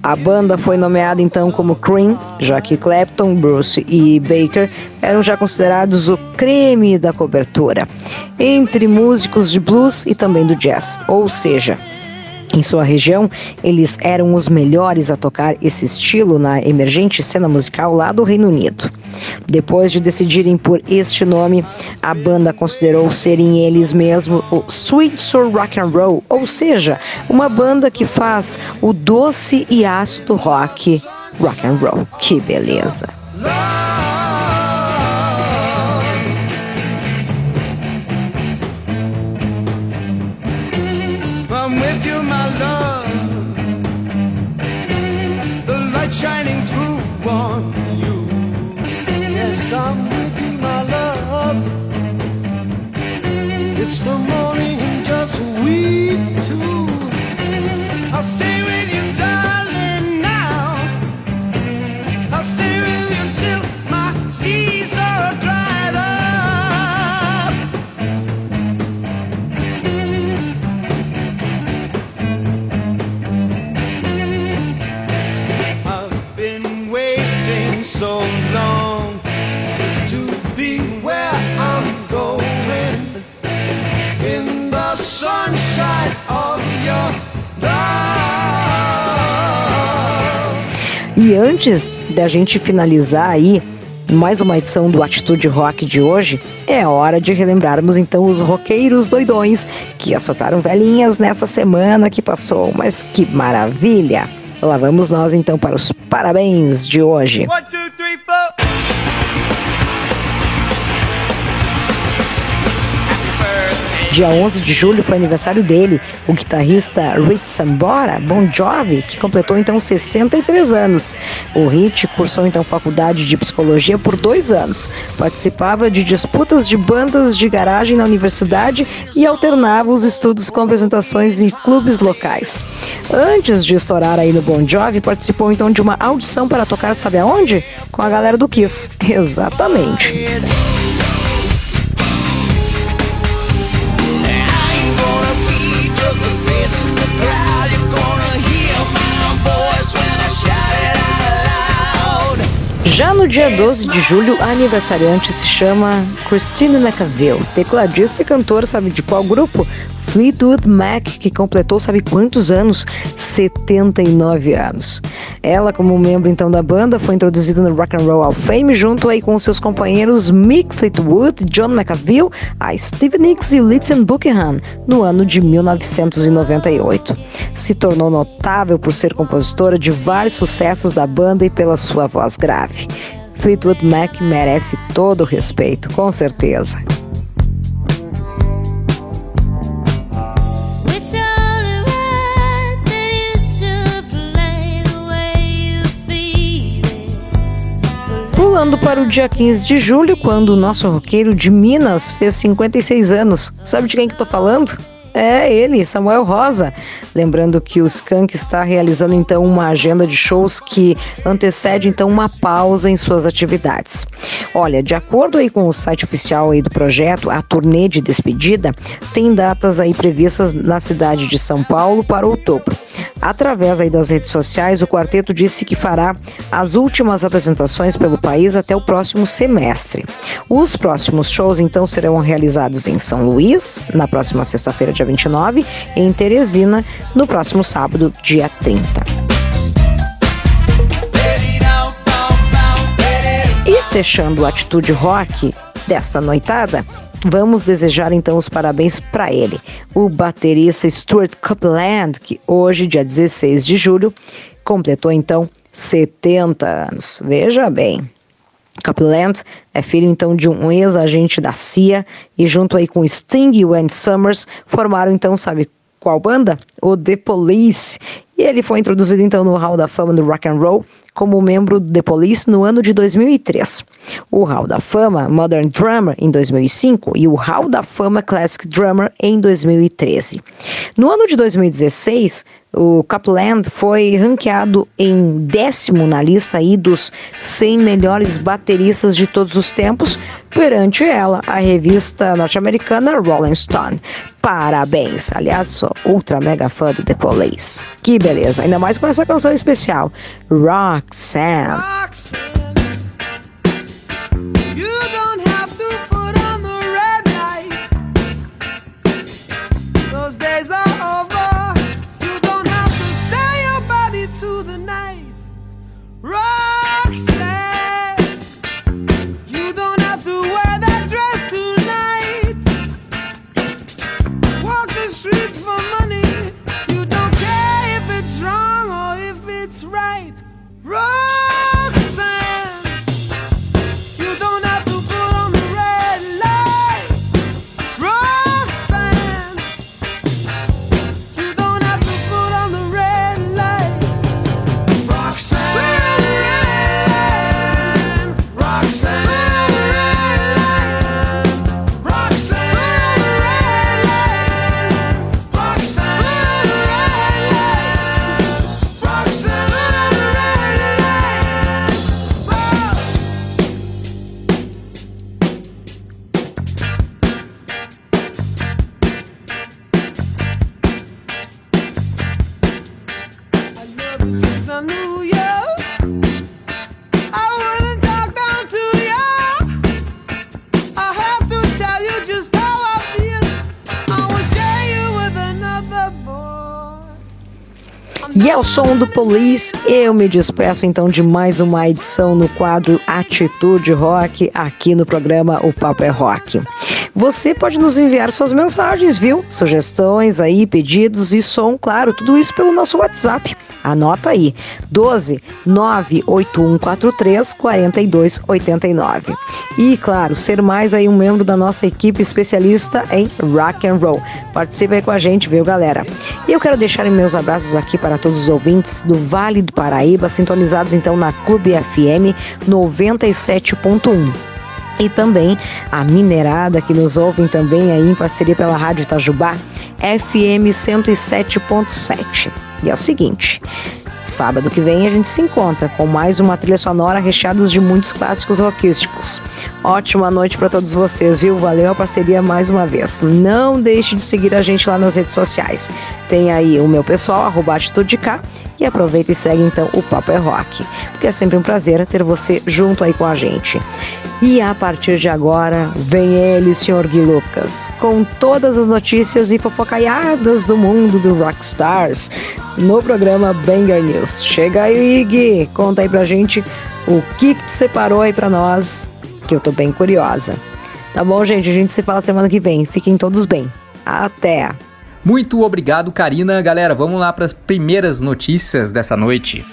A banda foi nomeada então como Cream, já que Clapton, Bruce e Baker eram já considerados o creme da cobertura, entre músicos de blues e também do jazz, ou seja, em sua região, eles eram os melhores a tocar esse estilo na emergente cena musical lá do Reino Unido. Depois de decidirem por este nome, a banda considerou serem eles mesmos o Sweet Soul Rock and Roll, ou seja, uma banda que faz o doce e ácido rock rock and roll. Que beleza! It's the morning and just we. E antes da gente finalizar aí mais uma edição do Atitude Rock de hoje, é hora de relembrarmos então os roqueiros doidões que assopraram velhinhas nessa semana que passou. Mas que maravilha! Lá vamos nós então para os parabéns de hoje. One, two, Dia 11 de julho foi aniversário dele, o guitarrista Rich Sambora, Bon Jovi, que completou então 63 anos. O Rich cursou então faculdade de psicologia por dois anos, participava de disputas de bandas de garagem na universidade e alternava os estudos com apresentações em clubes locais. Antes de estourar aí no Bon Jovi, participou então de uma audição para tocar, sabe aonde? Com a galera do Kiss. Exatamente. Já no dia 12 de julho, a aniversariante se chama Christine McAville, tecladista e cantora, sabe de qual grupo? Fleetwood Mac, que completou sabe quantos anos? 79 anos. Ela, como membro então da banda, foi introduzida no Rock and Roll Hall of Fame junto aí com seus companheiros Mick Fleetwood, John McAville, a Steve Nicks e Litzen Buckingham no ano de 1998. Se tornou notável por ser compositora de vários sucessos da banda e pela sua voz grave. Fleetwood Mac merece todo o respeito, com certeza. Pulando para o dia 15 de julho, quando o nosso roqueiro de Minas fez 56 anos. Sabe de quem que tô falando? É ele, Samuel Rosa. Lembrando que o Skank está realizando então uma agenda de shows que antecede então uma pausa em suas atividades. Olha, de acordo aí com o site oficial aí do projeto, a turnê de despedida tem datas aí previstas na cidade de São Paulo para outubro. Através aí das redes sociais, o quarteto disse que fará as últimas apresentações pelo país até o próximo semestre. Os próximos shows então serão realizados em São Luís, na próxima sexta-feira, dia 29, e em Teresina, no próximo sábado, dia 30. E fechando o Atitude Rock desta noitada, vamos desejar então os parabéns para ele, o baterista Stuart Copeland, que hoje, dia 16 de julho, completou então 70 anos. Veja bem. Copeland é filho então de um ex-agente da CIA e junto aí com Sting e Wendy Summers formaram então, sabe qual banda? O The Police. E ele foi introduzido então no Hall da Fama do Rock and Roll como membro do The Police no ano de 2003. O Hall da Fama Modern Drummer em 2005 e o Hall da Fama Classic Drummer em 2013. No ano de 2016, o Capland foi ranqueado em décimo na lista aí dos 100 melhores bateristas de todos os tempos, perante ela, a revista norte-americana Rolling Stone. Parabéns! Aliás, sou ultra mega fã do The Police. Que beleza! Ainda mais com essa canção especial, Roxanne. Roxanne. Ao som do Police, eu me despeço então de mais uma edição no quadro Atitude Rock, aqui no programa O Papo é Rock. Você pode nos enviar suas mensagens, viu? Sugestões aí, pedidos e som, claro, tudo isso pelo nosso WhatsApp. Anota aí: 12 98143 4289. E claro, ser mais aí um membro da nossa equipe especialista em rock and roll. Participe aí com a gente, viu, galera? E eu quero deixar meus abraços aqui para todos os ouvintes do Vale do Paraíba, sintonizados então na Clube FM 97.1 e também a Minerada que nos ouvem também aí em parceria pela Rádio Itajubá FM 107.7. E é o seguinte, Sábado que vem a gente se encontra com mais uma trilha sonora recheada de muitos clássicos rockísticos. Ótima noite para todos vocês, viu? Valeu a parceria mais uma vez. Não deixe de seguir a gente lá nas redes sociais. Tem aí o meu pessoal, arroba Atitude e aproveita e segue então o Papo é Rock, porque é sempre um prazer ter você junto aí com a gente. E a partir de agora, vem ele, Sr. Gui Lucas, com todas as notícias e fofocaiadas do mundo do Rockstars no programa Banger News. Chega aí, Gui, conta aí pra gente o que, que tu separou aí pra nós, que eu tô bem curiosa. Tá bom, gente? A gente se fala semana que vem. Fiquem todos bem. Até! Muito obrigado, Karina. Galera, vamos lá para as primeiras notícias dessa noite.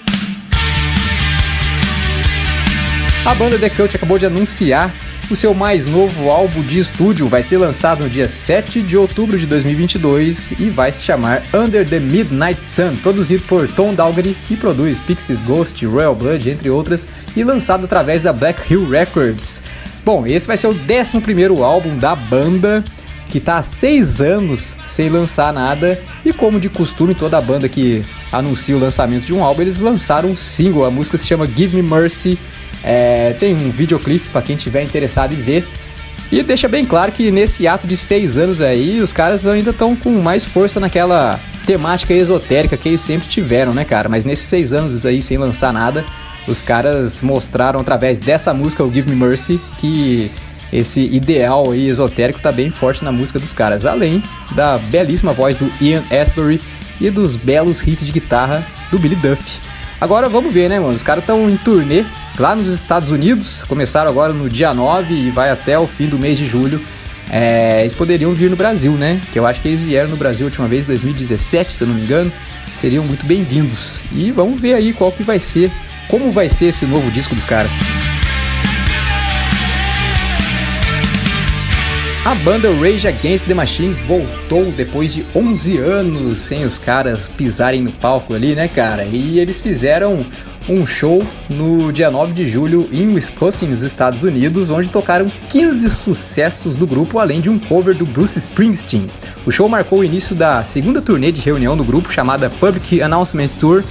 A banda The Cult acabou de anunciar o seu mais novo álbum de estúdio vai ser lançado no dia 7 de outubro de 2022 e vai se chamar Under the Midnight Sun, produzido por Tom Dalgary, que produz Pixies Ghost, Royal Blood, entre outras, e lançado através da Black Hill Records. Bom, esse vai ser o 11 álbum da banda, que está há seis anos sem lançar nada, e como de costume, toda banda que anuncia o lançamento de um álbum, eles lançaram um single, a música se chama Give Me Mercy, é, tem um videoclipe para quem tiver interessado em ver. E deixa bem claro que nesse ato de seis anos aí, os caras ainda estão com mais força naquela temática esotérica que eles sempre tiveram, né, cara? Mas nesses seis anos aí, sem lançar nada, os caras mostraram através dessa música, o Give Me Mercy, que esse ideal aí esotérico tá bem forte na música dos caras, além da belíssima voz do Ian Astbury e dos belos riffs de guitarra do Billy Duff. Agora vamos ver, né, mano? Os caras estão em turnê lá nos Estados Unidos. Começaram agora no dia 9 e vai até o fim do mês de julho. É, eles poderiam vir no Brasil, né? Que eu acho que eles vieram no Brasil a última vez 2017, se eu não me engano. Seriam muito bem-vindos. E vamos ver aí qual que vai ser, como vai ser esse novo disco dos caras. A banda Rage Against the Machine voltou depois de 11 anos sem os caras pisarem no palco ali, né, cara? E eles fizeram um show no dia 9 de julho em Wisconsin, nos Estados Unidos, onde tocaram 15 sucessos do grupo, além de um cover do Bruce Springsteen. O show marcou o início da segunda turnê de reunião do grupo, chamada Public Announcement Tour,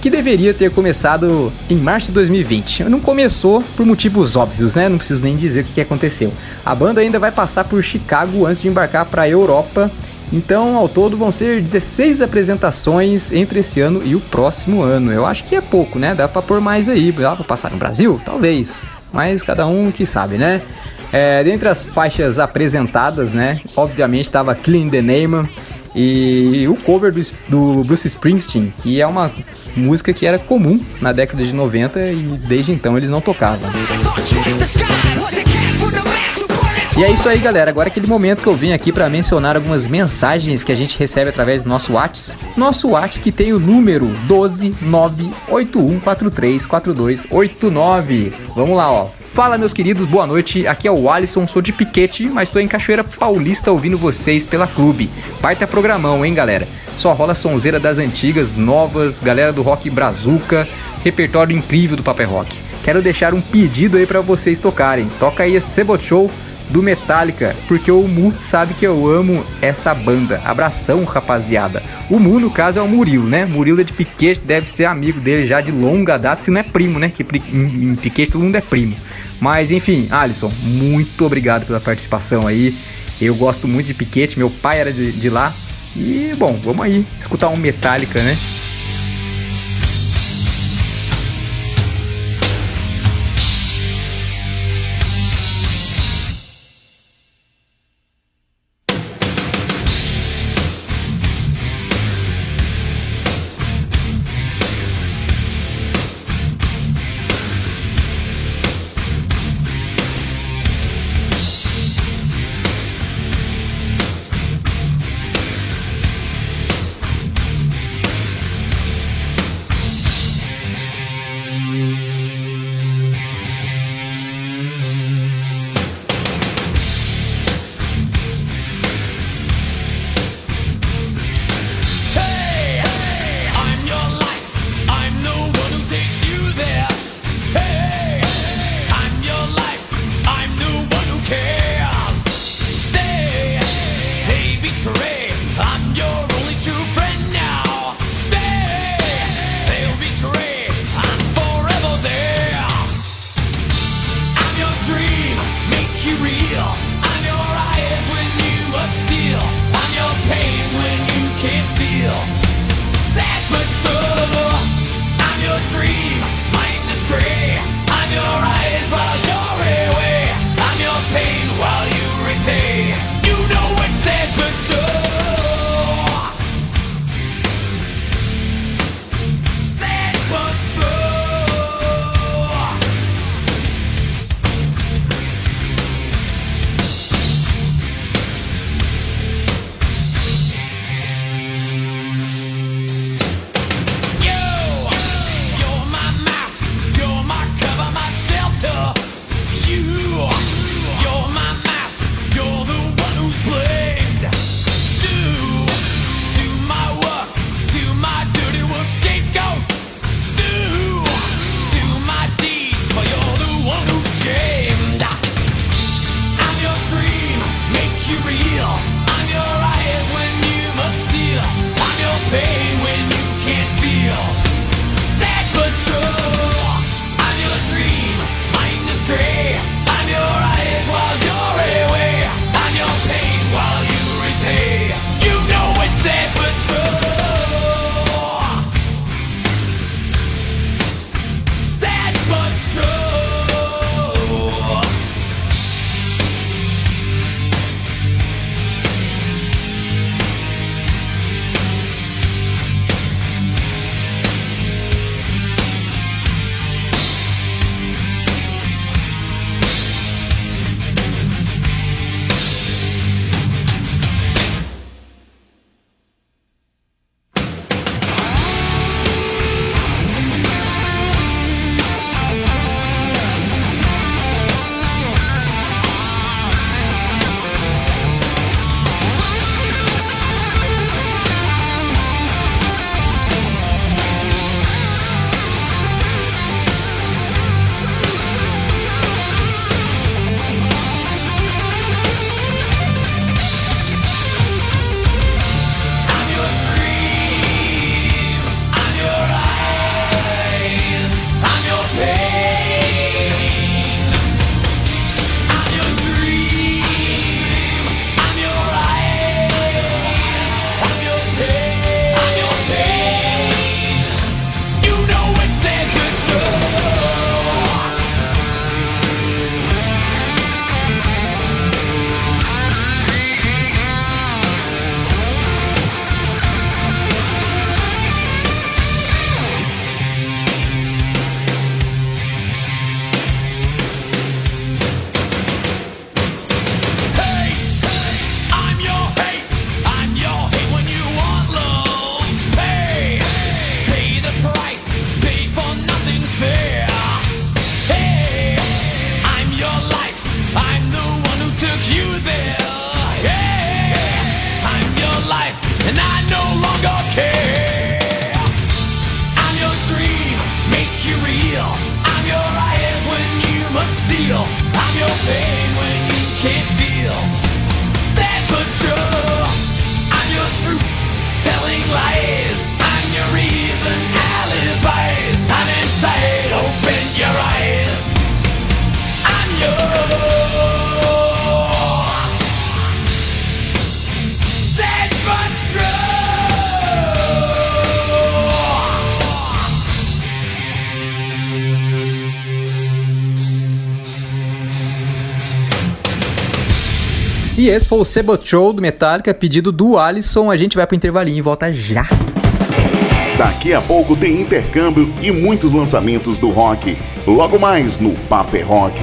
que deveria ter começado em março de 2020. Não começou por motivos óbvios, né? Não preciso nem dizer o que aconteceu. A banda ainda vai passar por Chicago antes de embarcar para a Europa. Então, ao todo, vão ser 16 apresentações entre esse ano e o próximo ano. Eu acho que é pouco, né? Dá pra pôr mais aí. Dá pra passar no Brasil? Talvez. Mas cada um que sabe, né? É, dentre as faixas apresentadas, né? Obviamente estava Clean the Name e o cover do, do Bruce Springsteen, que é uma música que era comum na década de 90 e desde então eles não tocavam. E é isso aí, galera. Agora é aquele momento que eu vim aqui para mencionar algumas mensagens que a gente recebe através do nosso WhatsApp. Nosso WhatsApp que tem o número 12981434289. Vamos lá, ó. Fala, meus queridos, boa noite. Aqui é o Alisson, sou de Piquete, mas estou em Cachoeira Paulista ouvindo vocês pela clube. Baita programão, hein, galera? Só rola sonzeira das antigas, novas, galera do rock brazuca, repertório incrível do Paper Rock. Quero deixar um pedido aí para vocês tocarem. Toca aí esse Sebot Show do Metallica, porque o Mu sabe que eu amo essa banda. Abração, rapaziada. O Mu, no caso, é o Murilo, né? Murilo é de Piquete, deve ser amigo dele já de longa data, se não é primo, né? Que em Piquete todo mundo é primo. Mas enfim, Alisson, muito obrigado pela participação aí. Eu gosto muito de Piquete, meu pai era de, de lá. E bom, vamos aí escutar um Metallica, né? Esse foi o Sebotroll do Metallica, pedido do Alisson. A gente vai pro intervalinho e volta já. Daqui a pouco tem intercâmbio e muitos lançamentos do rock. Logo mais no Paper Rock.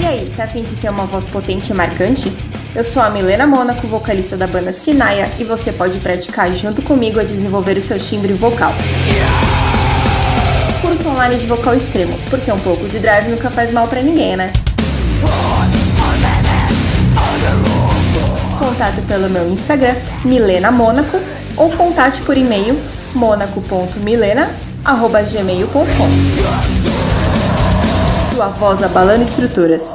E aí, tá afim de ter uma voz potente e marcante? Eu sou a Milena Mônaco, vocalista da banda Sinaia, e você pode praticar junto comigo a desenvolver o seu timbre vocal. Curso online de vocal extremo, porque um pouco de drive nunca faz mal pra ninguém, né? Contato pelo meu Instagram, Milena Mônaco, ou contate por e-mail monaco.milena.gmail.com Sua voz abalando estruturas.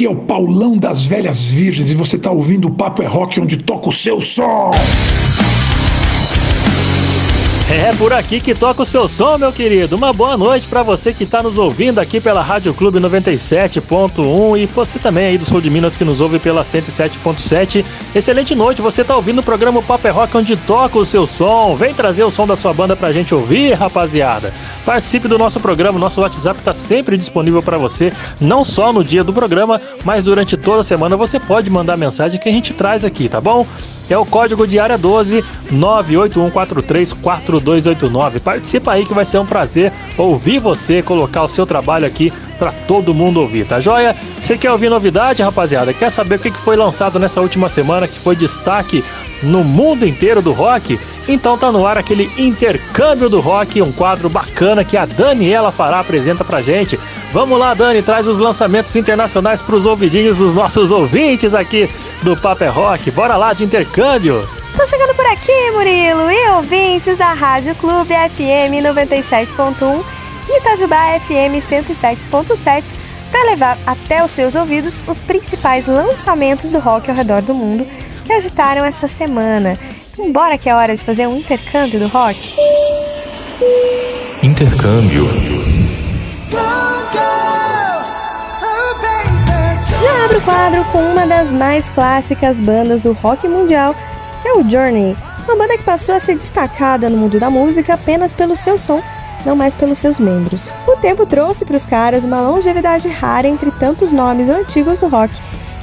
Aqui é o Paulão das Velhas Virgens e você tá ouvindo o Papo é Rock onde toca o seu som. É por aqui que toca o seu som, meu querido. Uma boa noite para você que está nos ouvindo aqui pela Rádio Clube 97.1 e você também aí do Sul de Minas que nos ouve pela 107.7. Excelente noite, você tá ouvindo o programa Papo é Rock onde toca o seu som. Vem trazer o som da sua banda pra gente ouvir, rapaziada. Participe do nosso programa, nosso WhatsApp tá sempre disponível para você, não só no dia do programa, mas durante toda a semana você pode mandar mensagem que a gente traz aqui, tá bom? É o código de área 12 981434289. Participa aí que vai ser um prazer ouvir você, colocar o seu trabalho aqui para todo mundo ouvir, tá joia? Você quer ouvir novidade, rapaziada? Quer saber o que foi lançado nessa última semana que foi destaque no mundo inteiro do rock? Então tá no ar aquele intercâmbio do rock, um quadro bacana que a Daniela Fará apresenta pra gente. Vamos lá, Dani, traz os lançamentos internacionais pros ouvidinhos dos nossos ouvintes aqui do Paper Rock. Bora lá de intercâmbio. Tô chegando por aqui, Murilo, e ouvintes da Rádio Clube FM 97.1 e Itajubá FM 107.7 para levar até os seus ouvidos os principais lançamentos do rock ao redor do mundo que agitaram essa semana. Então, bora que é hora de fazer um intercâmbio do rock? Intercâmbio. Já abre o quadro com uma das mais clássicas bandas do rock mundial, que é o Journey, uma banda que passou a ser destacada no mundo da música apenas pelo seu som, não mais pelos seus membros. O tempo trouxe para os caras uma longevidade rara entre tantos nomes antigos do rock,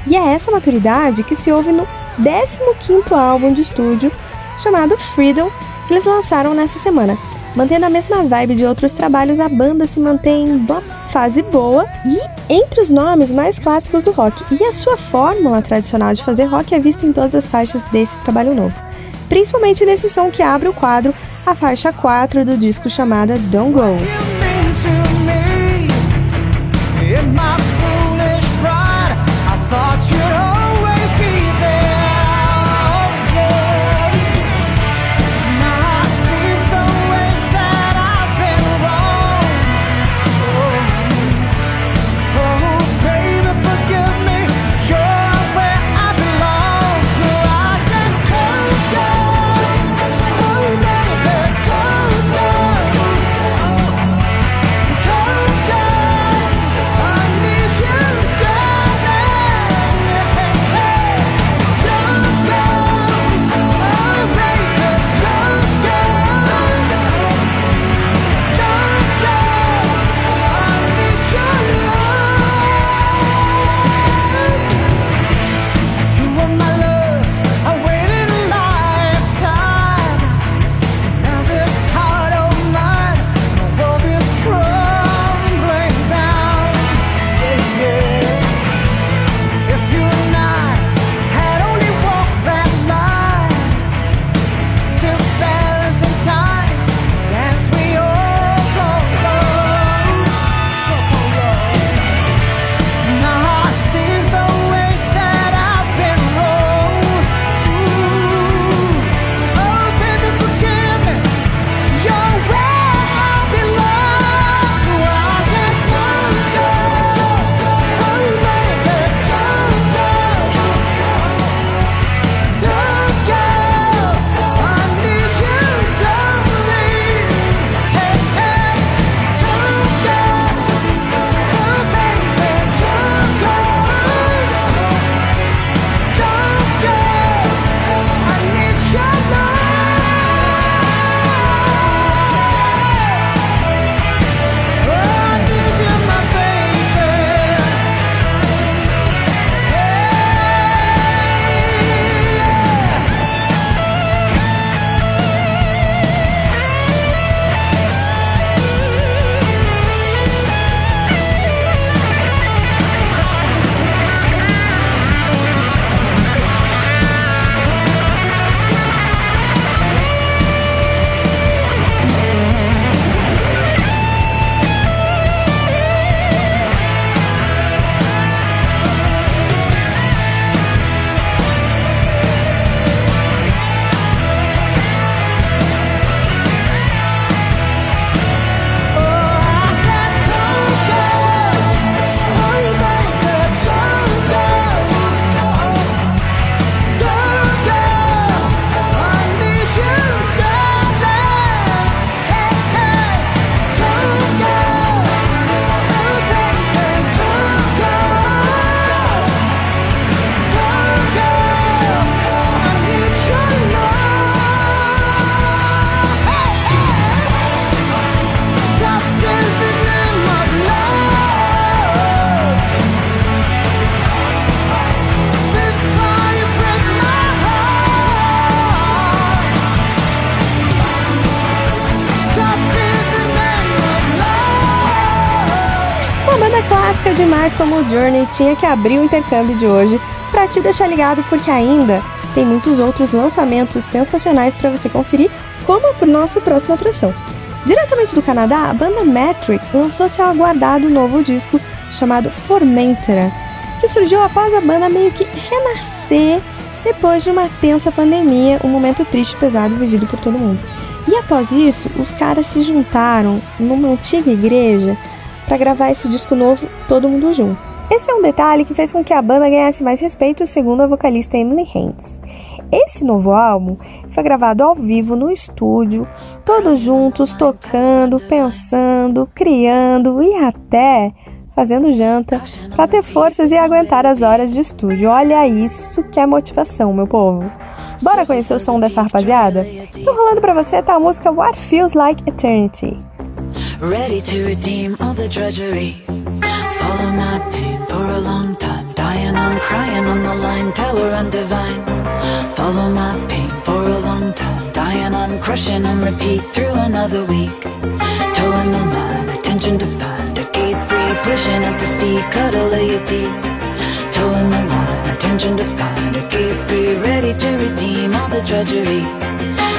e é essa maturidade que se ouve no 15º álbum de estúdio, chamado Freedom, que eles lançaram nessa semana. Mantendo a mesma vibe de outros trabalhos, a banda se mantém em uma fase boa e entre os nomes mais clássicos do rock. E a sua fórmula tradicional de fazer rock é vista em todas as faixas desse trabalho novo. Principalmente nesse som que abre o quadro, a faixa 4 do disco chamada Don't Go. Como o Journey tinha que abrir o intercâmbio de hoje para te deixar ligado porque ainda tem muitos outros lançamentos sensacionais para você conferir, como a nossa próxima atração. Diretamente do Canadá, a banda Metric lançou seu aguardado novo disco chamado Formentera, que surgiu após a banda meio que renascer depois de uma tensa pandemia, um momento triste e pesado vivido por todo mundo. E após isso, os caras se juntaram numa antiga igreja para gravar esse disco novo, todo mundo junto. Esse é um detalhe que fez com que a banda ganhasse mais respeito, segundo a vocalista Emily Haynes. Esse novo álbum foi gravado ao vivo no estúdio, todos juntos tocando, pensando, criando e até fazendo janta para ter forças e aguentar as horas de estúdio. Olha isso que é motivação, meu povo. Bora conhecer o som dessa rapaziada? Então rolando para você tá a música What Feels Like Eternity. Ready to redeem all the drudgery. Follow my pain for a long time. Dying, I'm crying on the line, tower undivine. Follow my pain for a long time. Dying, I'm crushing on repeat through another week. Toeing the line, attention defined. A gate free, pushing at the speed, cuddle you deep. Toeing the line, attention defined. A gate free, ready to redeem all the drudgery.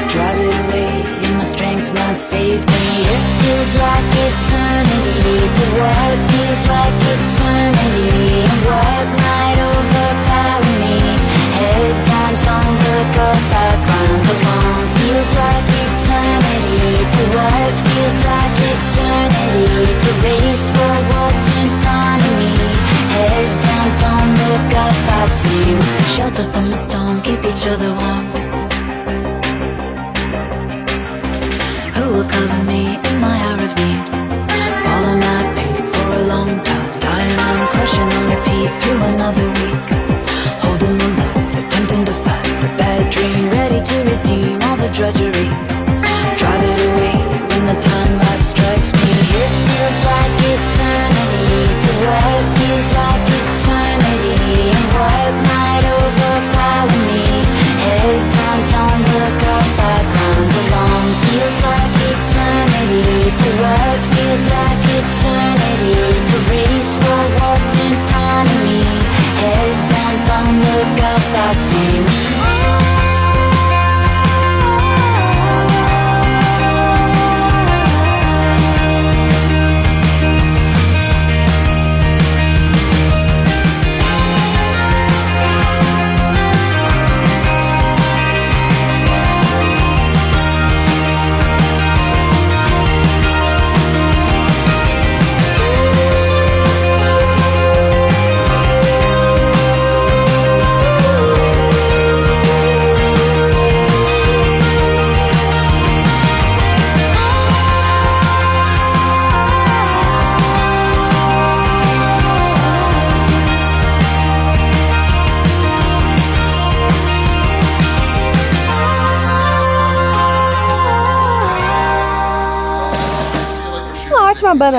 Drive it away, strength not save me. It feels like eternity. The what feels like eternity. And what might overpower me? Head down, don't look up, background alone. Feels like eternity. The what feels like eternity. To race for what's in front of me. Head down, don't look up, I see. Shelter from the storm, keep each other warm. Will cover me in my hour of need? Follow my pain for a long time. Dying on, crushing on repeat through another week. Holding the line, attempting to fight the bad dream. Ready to redeem all the drudgery.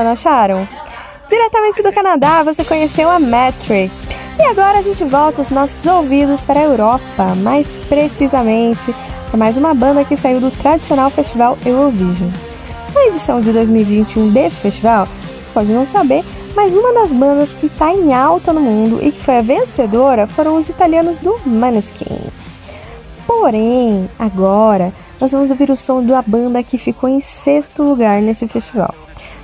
Não acharam? Diretamente do Canadá, você conheceu a Metric. E agora a gente volta os nossos ouvidos para a Europa, mais precisamente para mais uma banda que saiu do tradicional festival Eurovision. Na edição de 2021 desse festival, você pode não saber, mas uma das bandas que está em alta no mundo e que foi a vencedora foram os italianos do Maneskin. Porém, agora nós vamos ouvir o som da banda que ficou em sexto lugar nesse festival.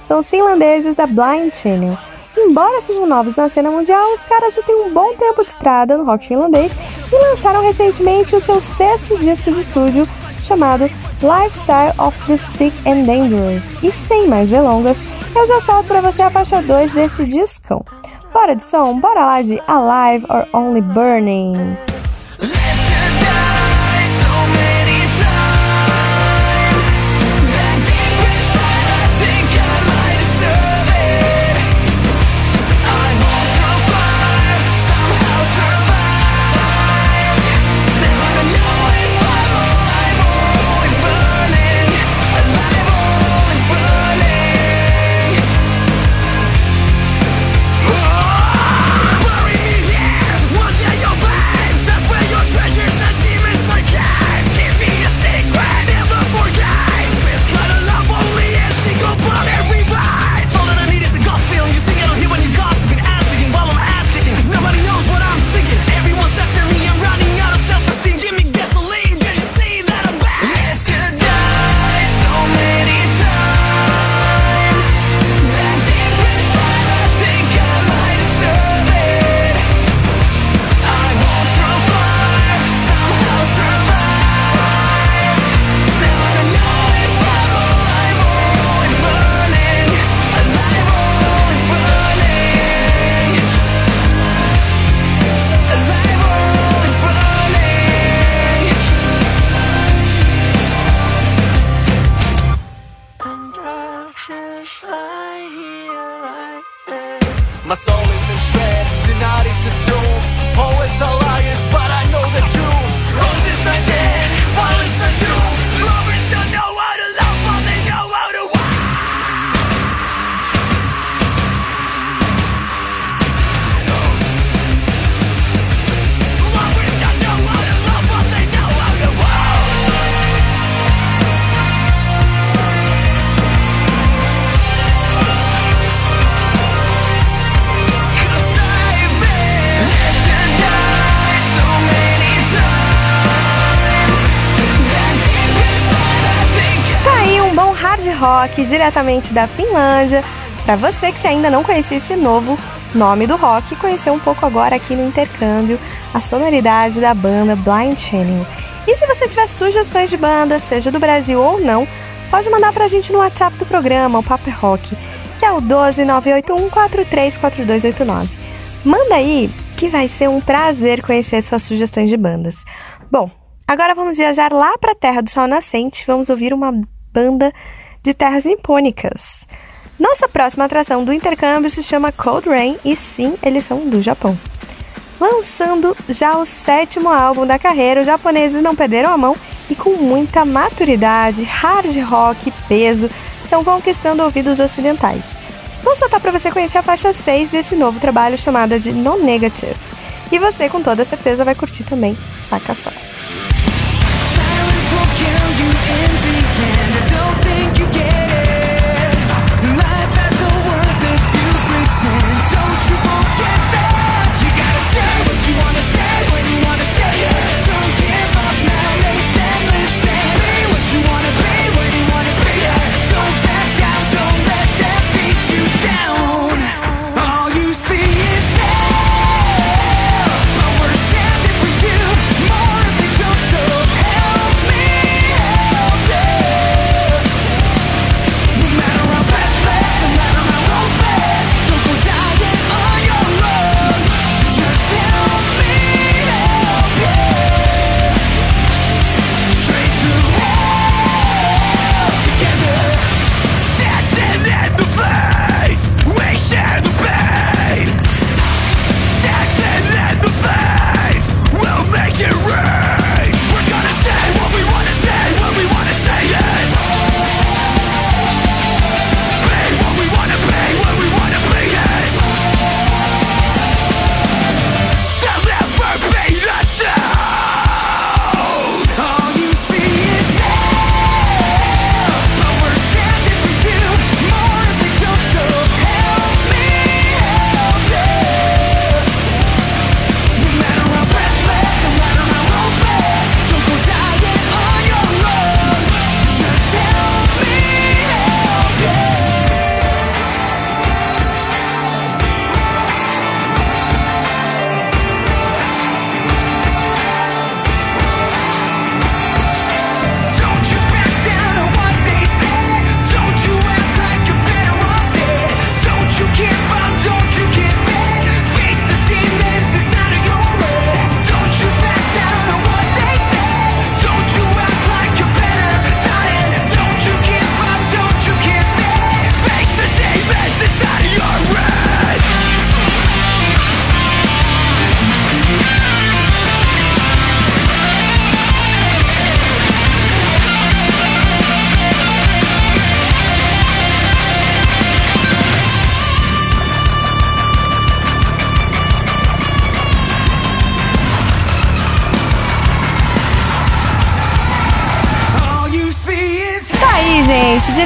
São os finlandeses da Blind Channel. Embora sejam novos na cena mundial, os caras já têm um bom tempo de estrada no rock finlandês e lançaram recentemente o seu sexto disco de estúdio chamado Lifestyle of the Stick and Dangerous. E sem mais delongas, eu já solto para você a faixa 2 desse discão. Bora de som? Bora lá de Alive or Only Burning. Rock diretamente da Finlândia. Pra você que ainda não conhecia esse novo nome do rock, conheceu um pouco agora aqui no intercâmbio a sonoridade da banda Blind Channel. E se você tiver sugestões de banda, seja do Brasil ou não, pode mandar pra gente no WhatsApp do programa, o Papo é Rock, que é o 12981434289. Manda aí que vai ser um prazer conhecer suas sugestões de bandas. Bom, agora vamos viajar lá para a Terra do Sol Nascente. Vamos ouvir uma banda de terras nipônicas. Nossa próxima atração do intercâmbio se chama Cold Rain e sim, eles são do Japão. Lançando já o sétimo álbum da carreira, os japoneses não perderam a mão e com muita maturidade, hard rock peso, estão conquistando ouvidos ocidentais. Vou soltar para você conhecer a faixa 6 desse novo trabalho chamada de No Negative. E você com toda certeza vai curtir também, saca só.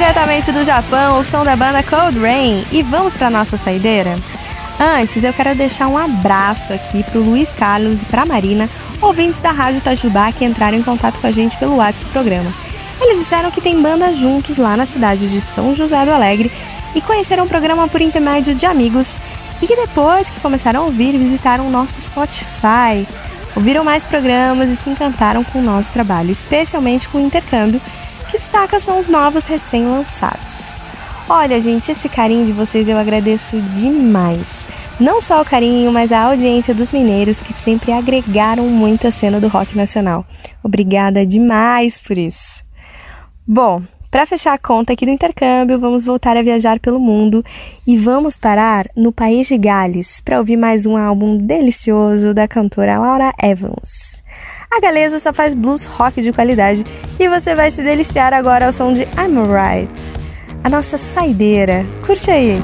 Diretamente do Japão, o som da banda Cold Rain. E vamos pra nossa saideira? Antes, eu quero deixar um abraço aqui pro Luiz Carlos e pra Marina, ouvintes da Rádio Itajubá que entraram em contato com a gente pelo WhatsApp do programa. Eles disseram que tem banda juntos lá na cidade de São José do Alegre e conheceram o programa por intermédio de amigos e que depois que começaram a ouvir, visitaram o nosso Spotify, ouviram mais programas e se encantaram com o nosso trabalho, especialmente com o intercâmbio, que destaca sons novos recém-lançados. Olha, gente, esse carinho de vocês eu agradeço demais. Não só o carinho, mas a audiência dos mineiros que sempre agregaram muito a cena do rock nacional. Obrigada demais por isso. Bom, Para fechar a conta aqui do intercâmbio, vamos voltar a viajar pelo mundo e vamos parar no país de Gales para ouvir mais um álbum delicioso da cantora Laura Evans. A galesa só faz blues rock de qualidade e você vai se deliciar agora ao som de I'm Right. A nossa saideira. Curte aí.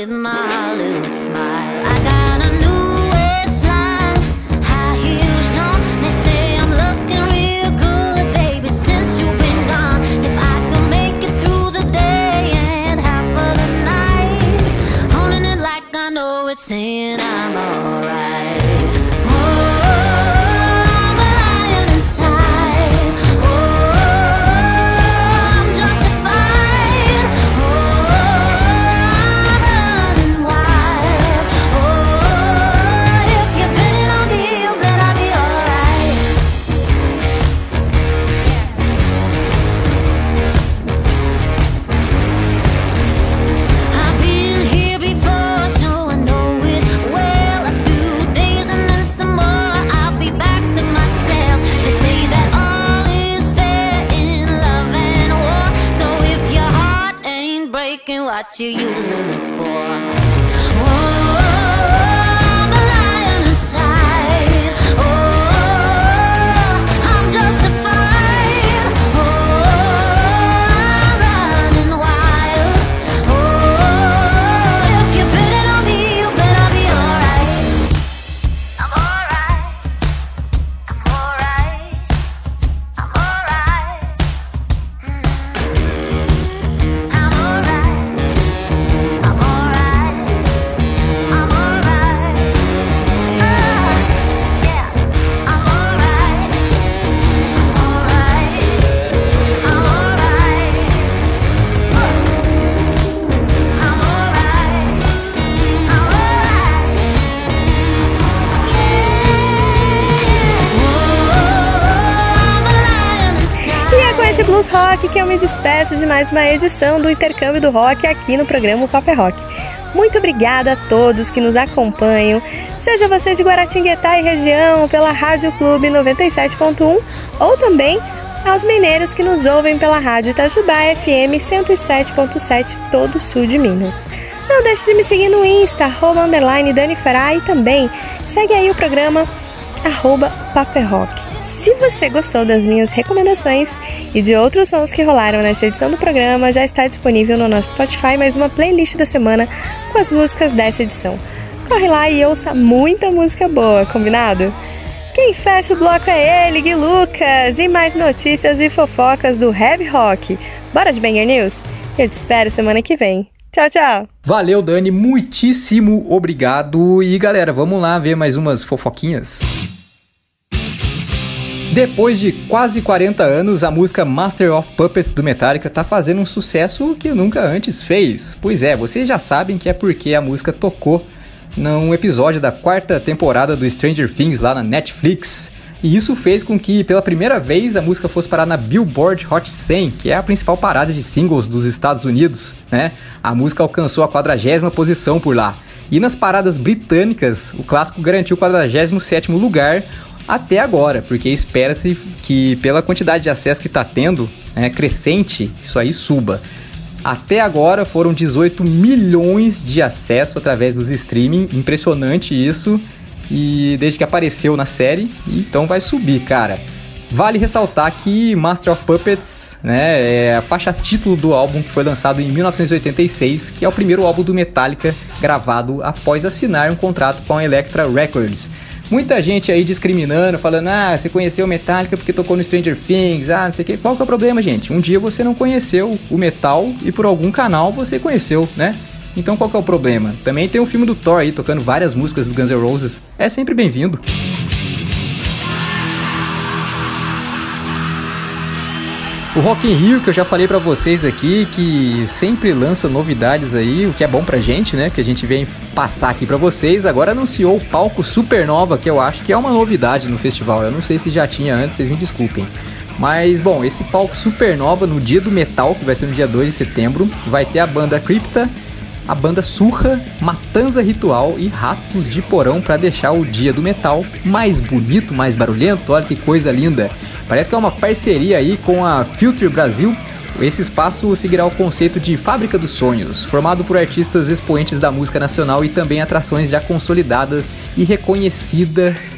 with my blues rock que eu me despeço de mais uma edição do Intercâmbio do Rock aqui no programa Paper Rock. Muito obrigada a todos que nos acompanham, seja você de Guaratinguetá e região, pela Rádio Clube 97.1 ou também aos mineiros que nos ouvem pela Rádio Itajubá FM 107.7 todo o sul de Minas. Não deixe de me seguir no Insta, Dani Fará e também segue aí o programa arroba Paperrock. Se você gostou das minhas recomendações e de outros sons que rolaram nessa edição do programa, já está disponível no nosso Spotify mais uma playlist da semana com as músicas dessa edição. Corre lá e ouça muita música boa, combinado? Quem fecha o bloco é ele, Gui Lucas, e mais notícias e fofocas do Heavy Rock. Bora de Banger News? Eu te espero semana que vem. Tchau, tchau! Valeu, Dani, muitíssimo obrigado. E galera, vamos lá ver mais umas fofoquinhas. Depois de quase 40 anos, a música Master of Puppets do Metallica tá fazendo um sucesso que nunca antes fez. Pois é, vocês já sabem que é porque a música tocou num episódio da quarta temporada do Stranger Things lá na Netflix. E isso fez com que, pela primeira vez, a música fosse parar na Billboard Hot 100, que é a principal parada de singles dos Estados Unidos, né? A música alcançou a 40 posição por lá. E nas paradas britânicas, o clássico garantiu o 47º lugar até agora, porque espera-se que pela quantidade de acesso que está tendo, né, crescente, isso aí suba. Até agora foram 18 milhões de acesso através dos streaming, impressionante isso. E desde que apareceu na série, então vai subir, cara. Vale ressaltar que Master of Puppets né, é a faixa título do álbum que foi lançado em 1986, que é o primeiro álbum do Metallica gravado após assinar um contrato com a Elektra Records. Muita gente aí discriminando, falando, ah, você conheceu o Metallica porque tocou no Stranger Things, ah, não sei o que. Qual que é o problema, gente? Um dia você não conheceu o metal e por algum canal você conheceu, né? Então qual que é o problema? Também tem o filme do Thor aí, tocando várias músicas do Guns N' Roses. É sempre bem-vindo. O Rock in Rio, que eu já falei pra vocês aqui, que sempre lança novidades aí, o que é bom pra gente, né? Que a gente vem passar aqui pra vocês. Agora anunciou o palco Supernova, que eu acho que é uma novidade no festival. Eu não sei se já tinha antes, vocês me desculpem. Mas, bom, esse palco Supernova, no dia do metal, que vai ser no dia 2 de setembro, vai ter a banda Crypta, a banda Surra, Matanza Ritual e Ratos de Porão para deixar o dia do metal mais bonito, mais barulhento. Olha que coisa linda. Parece que é uma parceria aí com a Filter Brasil. Esse espaço seguirá o conceito de Fábrica dos Sonhos, formado por artistas expoentes da música nacional e também atrações já consolidadas e reconhecidas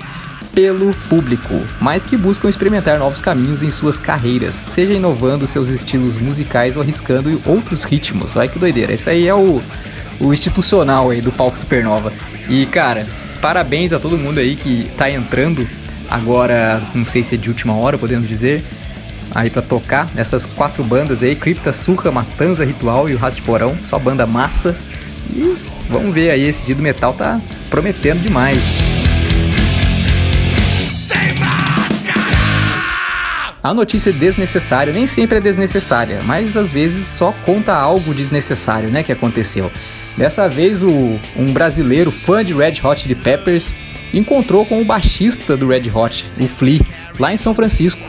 pelo público, mas que buscam experimentar novos caminhos em suas carreiras, seja inovando seus estilos musicais ou arriscando outros ritmos. Olha que doideira. Isso aí é o, o institucional aí do palco Supernova. E cara, parabéns a todo mundo aí que tá entrando agora, não sei se é de última hora, podemos dizer, aí para tocar essas quatro bandas aí, Cripta, Surra, Matanza, Ritual e o de Porão, só banda massa. E vamos ver aí, esse dia do metal tá prometendo demais. A notícia é desnecessária nem sempre é desnecessária, mas às vezes só conta algo desnecessário, né, que aconteceu. Dessa vez, o, um brasileiro fã de Red Hot Chili Peppers encontrou com o baixista do Red Hot, o Flea, lá em São Francisco.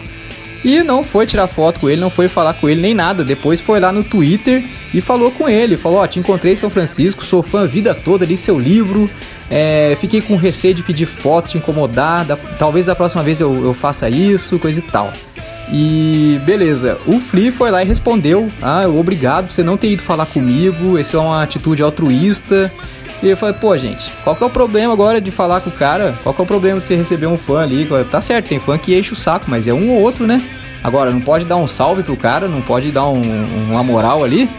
E não foi tirar foto com ele, não foi falar com ele nem nada. Depois foi lá no Twitter e falou com ele. Falou: Ó, oh, te encontrei em São Francisco, sou fã a vida toda, li seu livro. É, fiquei com receio de pedir foto, te incomodar. Da, talvez da próxima vez eu, eu faça isso, coisa e tal. E beleza, o Flea foi lá e respondeu: Ah, obrigado por você não ter ido falar comigo, isso é uma atitude altruísta. E eu falei, pô, gente, qual que é o problema agora de falar com o cara? Qual que é o problema de você receber um fã ali? Tá certo, tem fã que enche o saco, mas é um ou outro, né? Agora, não pode dar um salve pro cara, não pode dar um, uma moral ali.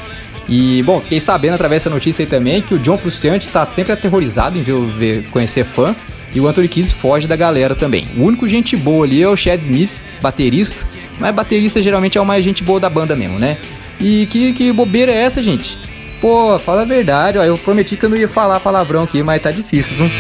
E, bom, fiquei sabendo através dessa notícia aí também que o John Frusciante está sempre aterrorizado em ver, ver, conhecer fã. E o Anthony Kids foge da galera também. O único gente boa ali é o Chad Smith, baterista mas baterista geralmente é o mais gente boa da banda mesmo, né? E que, que bobeira é essa, gente? Pô, fala a verdade, ó. Eu prometi que eu não ia falar palavrão aqui, mas tá difícil, viu?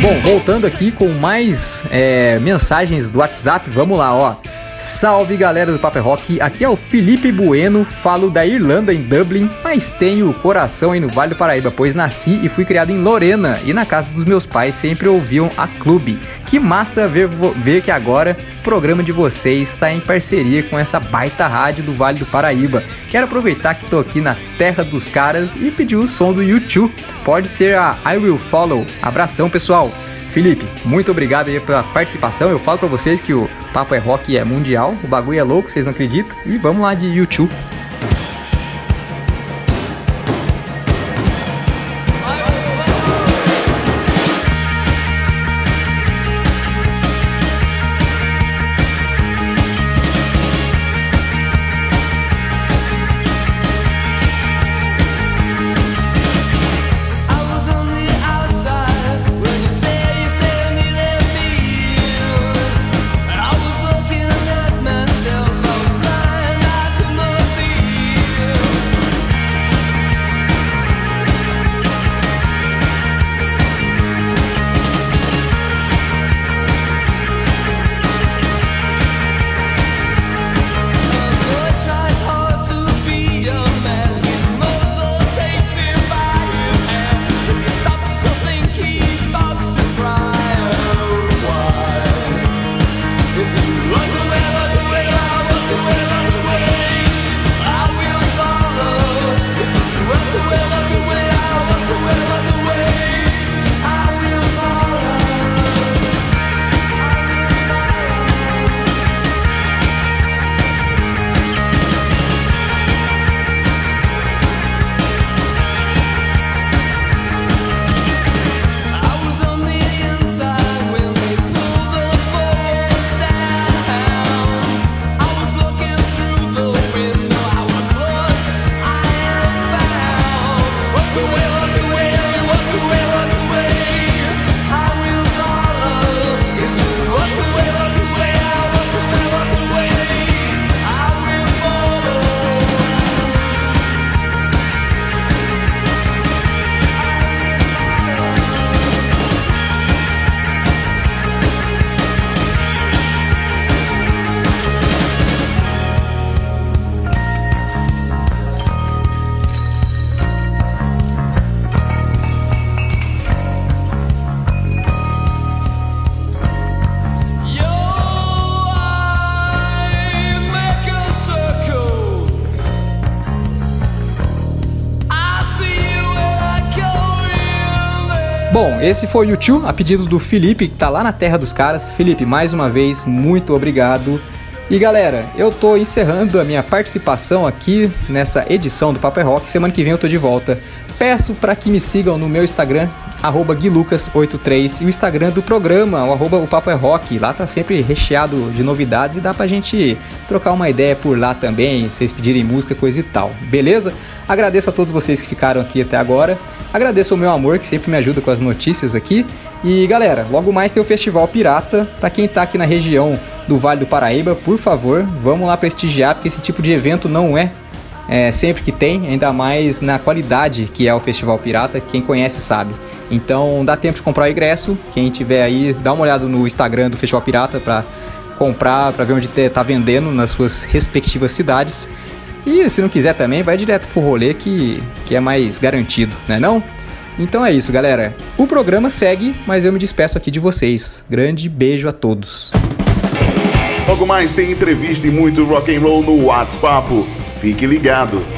Bom, voltando aqui com mais é, mensagens do WhatsApp, vamos lá, ó. Salve galera do Paper Rock, aqui é o Felipe Bueno, falo da Irlanda em Dublin, mas tenho coração aí no Vale do Paraíba, pois nasci e fui criado em Lorena e na casa dos meus pais sempre ouviam a clube. Que massa ver, ver que agora o programa de vocês está em parceria com essa baita rádio do Vale do Paraíba. Quero aproveitar que estou aqui na terra dos caras e pedir o som do YouTube. Pode ser a I Will Follow. Abração pessoal! Felipe, muito obrigado aí pela participação. Eu falo para vocês que o Papo é Rock é mundial, o bagulho é louco, vocês não acreditam. E vamos lá de YouTube. Esse foi o YouTube, a pedido do Felipe, que tá lá na terra dos caras. Felipe, mais uma vez, muito obrigado. E galera, eu tô encerrando a minha participação aqui nessa edição do Paper Rock. Semana que vem eu tô de volta. Peço para que me sigam no meu Instagram, arroba guilucas83 e o Instagram do programa, o arroba o Papo é Rock. Lá tá sempre recheado de novidades e dá pra gente trocar uma ideia por lá também, vocês pedirem música, coisa e tal. Beleza? Agradeço a todos vocês que ficaram aqui até agora. Agradeço ao meu amor que sempre me ajuda com as notícias aqui. E galera, logo mais tem o Festival Pirata. Para quem tá aqui na região do Vale do Paraíba, por favor, vamos lá prestigiar, porque esse tipo de evento não é é, sempre que tem, ainda mais na qualidade que é o Festival Pirata, quem conhece sabe. Então dá tempo de comprar o ingresso, quem tiver aí, dá uma olhada no Instagram do Festival Pirata para comprar, para ver onde tá vendendo nas suas respectivas cidades. E se não quiser também, vai direto pro rolê que, que é mais garantido, né não? Então é isso, galera. O programa segue, mas eu me despeço aqui de vocês. Grande beijo a todos. Logo mais tem entrevista e muito rock and roll no WhatsApp. Fique ligado.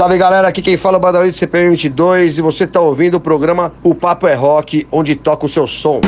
Salve galera, aqui quem fala é o Badalito CPM 22 e você está ouvindo o programa O Papo é Rock, onde toca o seu som.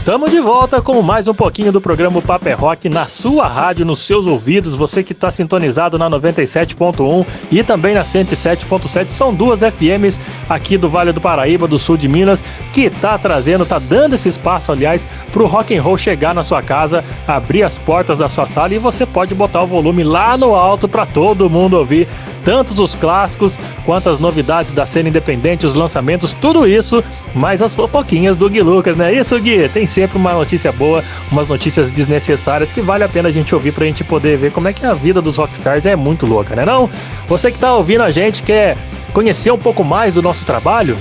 Estamos de volta com mais um pouquinho do programa Paper é Rock na sua rádio, nos seus ouvidos. Você que está sintonizado na 97.1 e também na 107.7. São duas FMs aqui do Vale do Paraíba, do sul de Minas, que está trazendo, está dando esse espaço, aliás, para o rock and roll chegar na sua casa, abrir as portas da sua sala e você pode botar o volume lá no alto para todo mundo ouvir tantos os clássicos quanto as novidades da cena independente, os lançamentos, tudo isso, mais as fofoquinhas do Gui Lucas, não é isso, Gui? Tem sempre uma notícia boa, umas notícias desnecessárias que vale a pena a gente ouvir pra gente poder ver como é que a vida dos rockstars é muito louca, né não? Você que tá ouvindo a gente quer conhecer um pouco mais do nosso trabalho?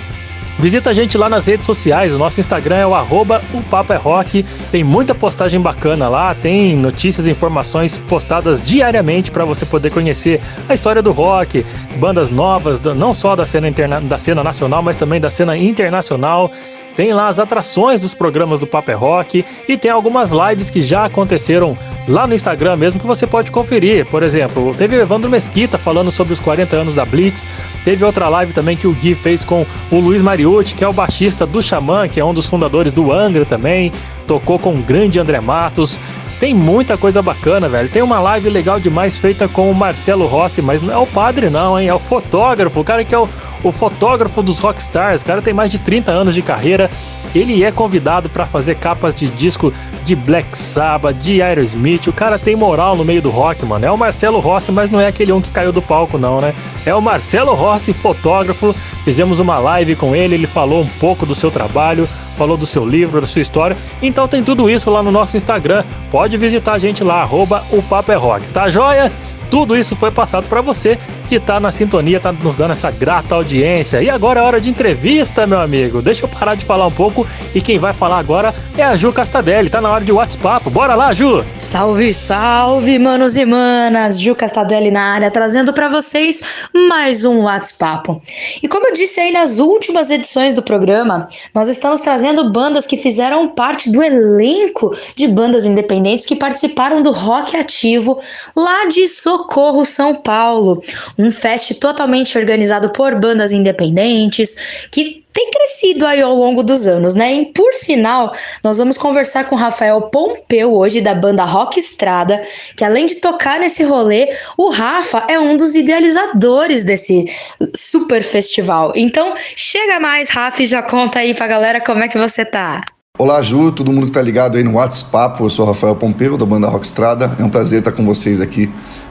Visita a gente lá nas redes sociais, o nosso Instagram é o arroba o é Rock, tem muita postagem bacana lá, tem notícias e informações postadas diariamente para você poder conhecer a história do rock, bandas novas, não só da cena, interna, da cena nacional, mas também da cena internacional. Tem lá as atrações dos programas do Paper Rock e tem algumas lives que já aconteceram lá no Instagram mesmo que você pode conferir. Por exemplo, teve o Evandro Mesquita falando sobre os 40 anos da Blitz. Teve outra live também que o Gui fez com o Luiz Mariucci, que é o baixista do Xamã, que é um dos fundadores do Angra também. Tocou com o grande André Matos. Tem muita coisa bacana, velho. Tem uma live legal demais feita com o Marcelo Rossi, mas não é o padre, não, hein? É o fotógrafo, o cara que é o o fotógrafo dos rockstars. O cara tem mais de 30 anos de carreira. Ele é convidado para fazer capas de disco de Black Sabbath, de Aerosmith. O cara tem moral no meio do rock, mano. É o Marcelo Rossi, mas não é aquele um que caiu do palco, não, né? É o Marcelo Rossi, fotógrafo. Fizemos uma live com ele, ele falou um pouco do seu trabalho, falou do seu livro, da sua história. Então tem tudo isso lá no nosso Instagram. Pode visitar a gente lá, arroba o Papo é Rock, tá joia? Tudo isso foi passado para você que está na sintonia, está nos dando essa grata audiência. E agora é hora de entrevista, meu amigo. Deixa eu parar de falar um pouco e quem vai falar agora é a Ju Castadelli. Tá na hora de WhatsApp. Bora lá, Ju! Salve, salve, manos e manas! Ju Castadelli na área, trazendo para vocês mais um WhatsApp. E como eu disse aí nas últimas edições do programa, nós estamos trazendo bandas que fizeram parte do elenco de bandas independentes que participaram do rock ativo lá de Sorocaba Socorro São Paulo, um fest totalmente organizado por bandas independentes que tem crescido aí ao longo dos anos, né? E por sinal, nós vamos conversar com Rafael Pompeu hoje da banda Rock Estrada, que além de tocar nesse rolê, o Rafa é um dos idealizadores desse super festival. Então, chega mais, Rafa, e já conta aí pra galera como é que você tá. Olá, Ju, todo mundo que tá ligado aí no WhatsApp. Eu sou Rafael Pompeu, da banda Rock Estrada. É um prazer estar com vocês aqui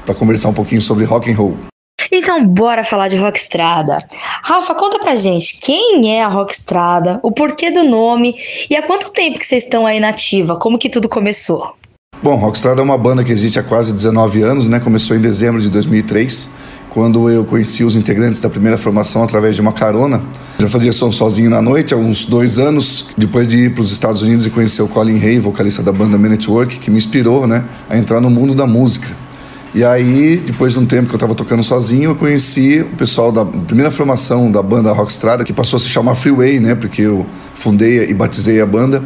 para conversar um pouquinho sobre rock and roll. Então, bora falar de Rock Estrada. Rafa, conta pra gente quem é a Rock Estrada, o porquê do nome e há quanto tempo que vocês estão aí na ativa? Como que tudo começou? Bom, Rockstrada é uma banda que existe há quase 19 anos, né? Começou em dezembro de 2003, quando eu conheci os integrantes da primeira formação através de uma carona. Já fazia som sozinho na noite há uns dois anos, depois de ir para os Estados Unidos e conhecer o Colin Hay, vocalista da banda Man Network, que me inspirou, né, a entrar no mundo da música. E aí, depois de um tempo que eu estava tocando sozinho, eu conheci o pessoal da primeira formação da banda Rockstrada, que passou a se chamar Freeway, né, porque eu fundei e batizei a banda.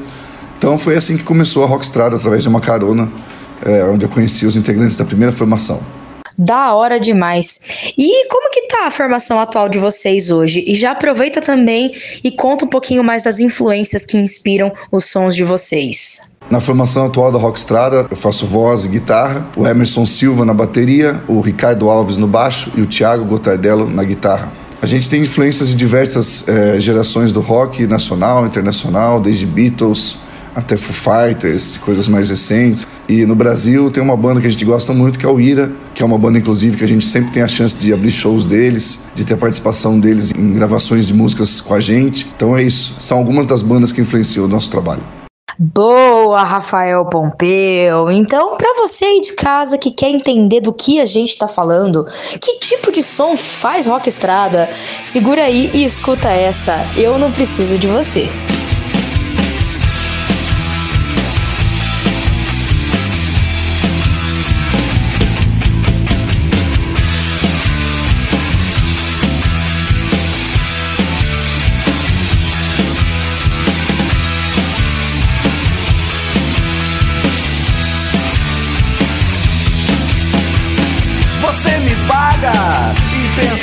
Então foi assim que começou a Rockstrada, através de uma carona, é, onde eu conheci os integrantes da primeira formação. Da hora demais. E como que tá a formação atual de vocês hoje? E já aproveita também e conta um pouquinho mais das influências que inspiram os sons de vocês. Na formação atual da Rockstrada, eu faço voz e guitarra, o Emerson Silva na bateria, o Ricardo Alves no baixo e o Thiago Gotardello na guitarra. A gente tem influências de diversas eh, gerações do rock nacional, internacional, desde Beatles, até Foo Fighters, coisas mais recentes. E no Brasil tem uma banda que a gente gosta muito, que é o Ira, que é uma banda, inclusive, que a gente sempre tem a chance de abrir shows deles, de ter a participação deles em gravações de músicas com a gente. Então é isso. São algumas das bandas que influenciam o nosso trabalho. Boa, Rafael Pompeu. Então, para você aí de casa que quer entender do que a gente tá falando, que tipo de som faz rock estrada, segura aí e escuta essa. Eu não preciso de. Você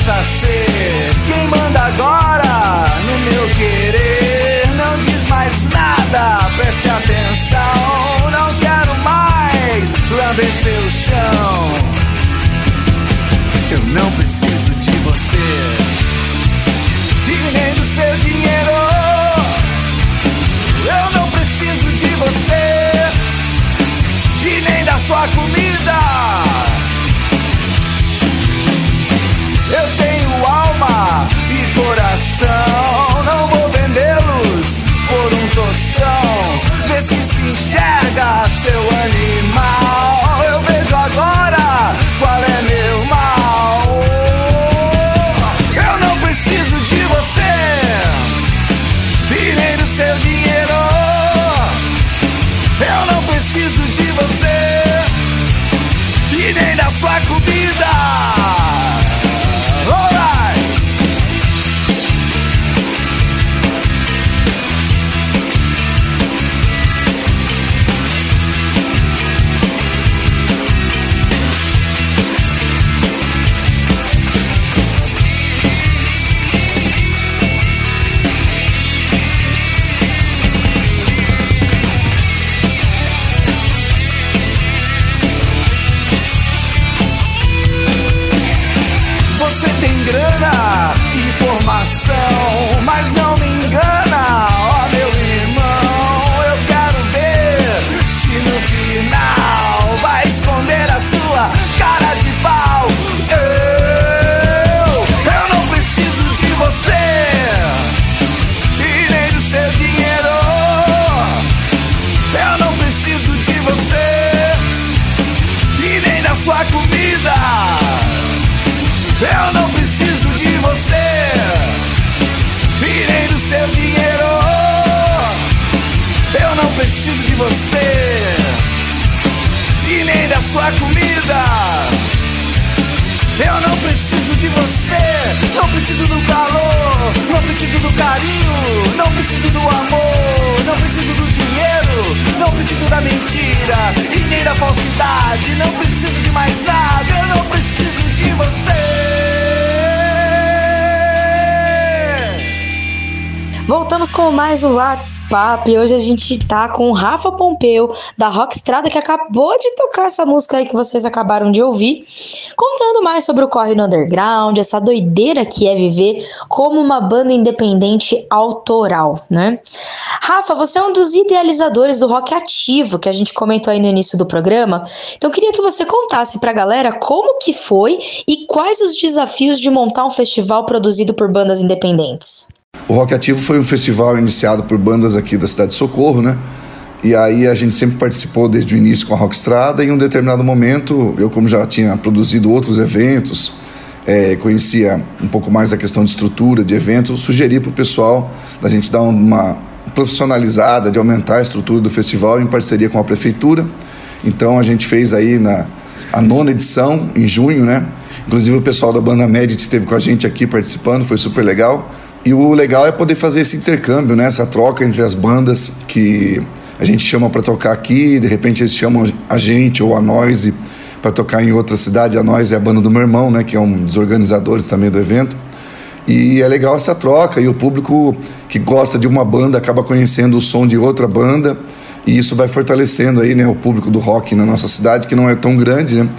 pensa ser preciso do calor, não preciso do carinho, não preciso do amor, não preciso do dinheiro, não preciso da mentira e nem da falsidade, não preciso de mais nada, Voltamos com mais o WhatsApp. Hoje a gente tá com o Rafa Pompeu, da Rockstrada, que acabou de tocar essa música aí que vocês acabaram de ouvir, contando mais sobre o corre no underground, essa doideira que é viver como uma banda independente autoral, né? Rafa, você é um dos idealizadores do rock ativo, que a gente comentou aí no início do programa. Então queria que você contasse pra galera como que foi e quais os desafios de montar um festival produzido por bandas independentes. O Rock Ativo foi um festival iniciado por bandas aqui da cidade de Socorro, né? E aí a gente sempre participou desde o início com a Rockstrada e em um determinado momento, eu como já tinha produzido outros eventos, é, conhecia um pouco mais a questão de estrutura de eventos, sugeri para o pessoal da gente dar uma profissionalizada, de aumentar a estrutura do festival em parceria com a prefeitura. Então a gente fez aí na a nona edição, em junho, né? Inclusive o pessoal da banda Medit esteve com a gente aqui participando, foi super legal. E o legal é poder fazer esse intercâmbio, né? essa troca entre as bandas que a gente chama para tocar aqui, de repente eles chamam a gente ou a Noise para tocar em outra cidade. A Noise é a banda do meu irmão, né? que é um dos organizadores também do evento. E é legal essa troca, e o público que gosta de uma banda acaba conhecendo o som de outra banda, e isso vai fortalecendo aí, né, o público do rock na nossa cidade, que não é tão grande, né?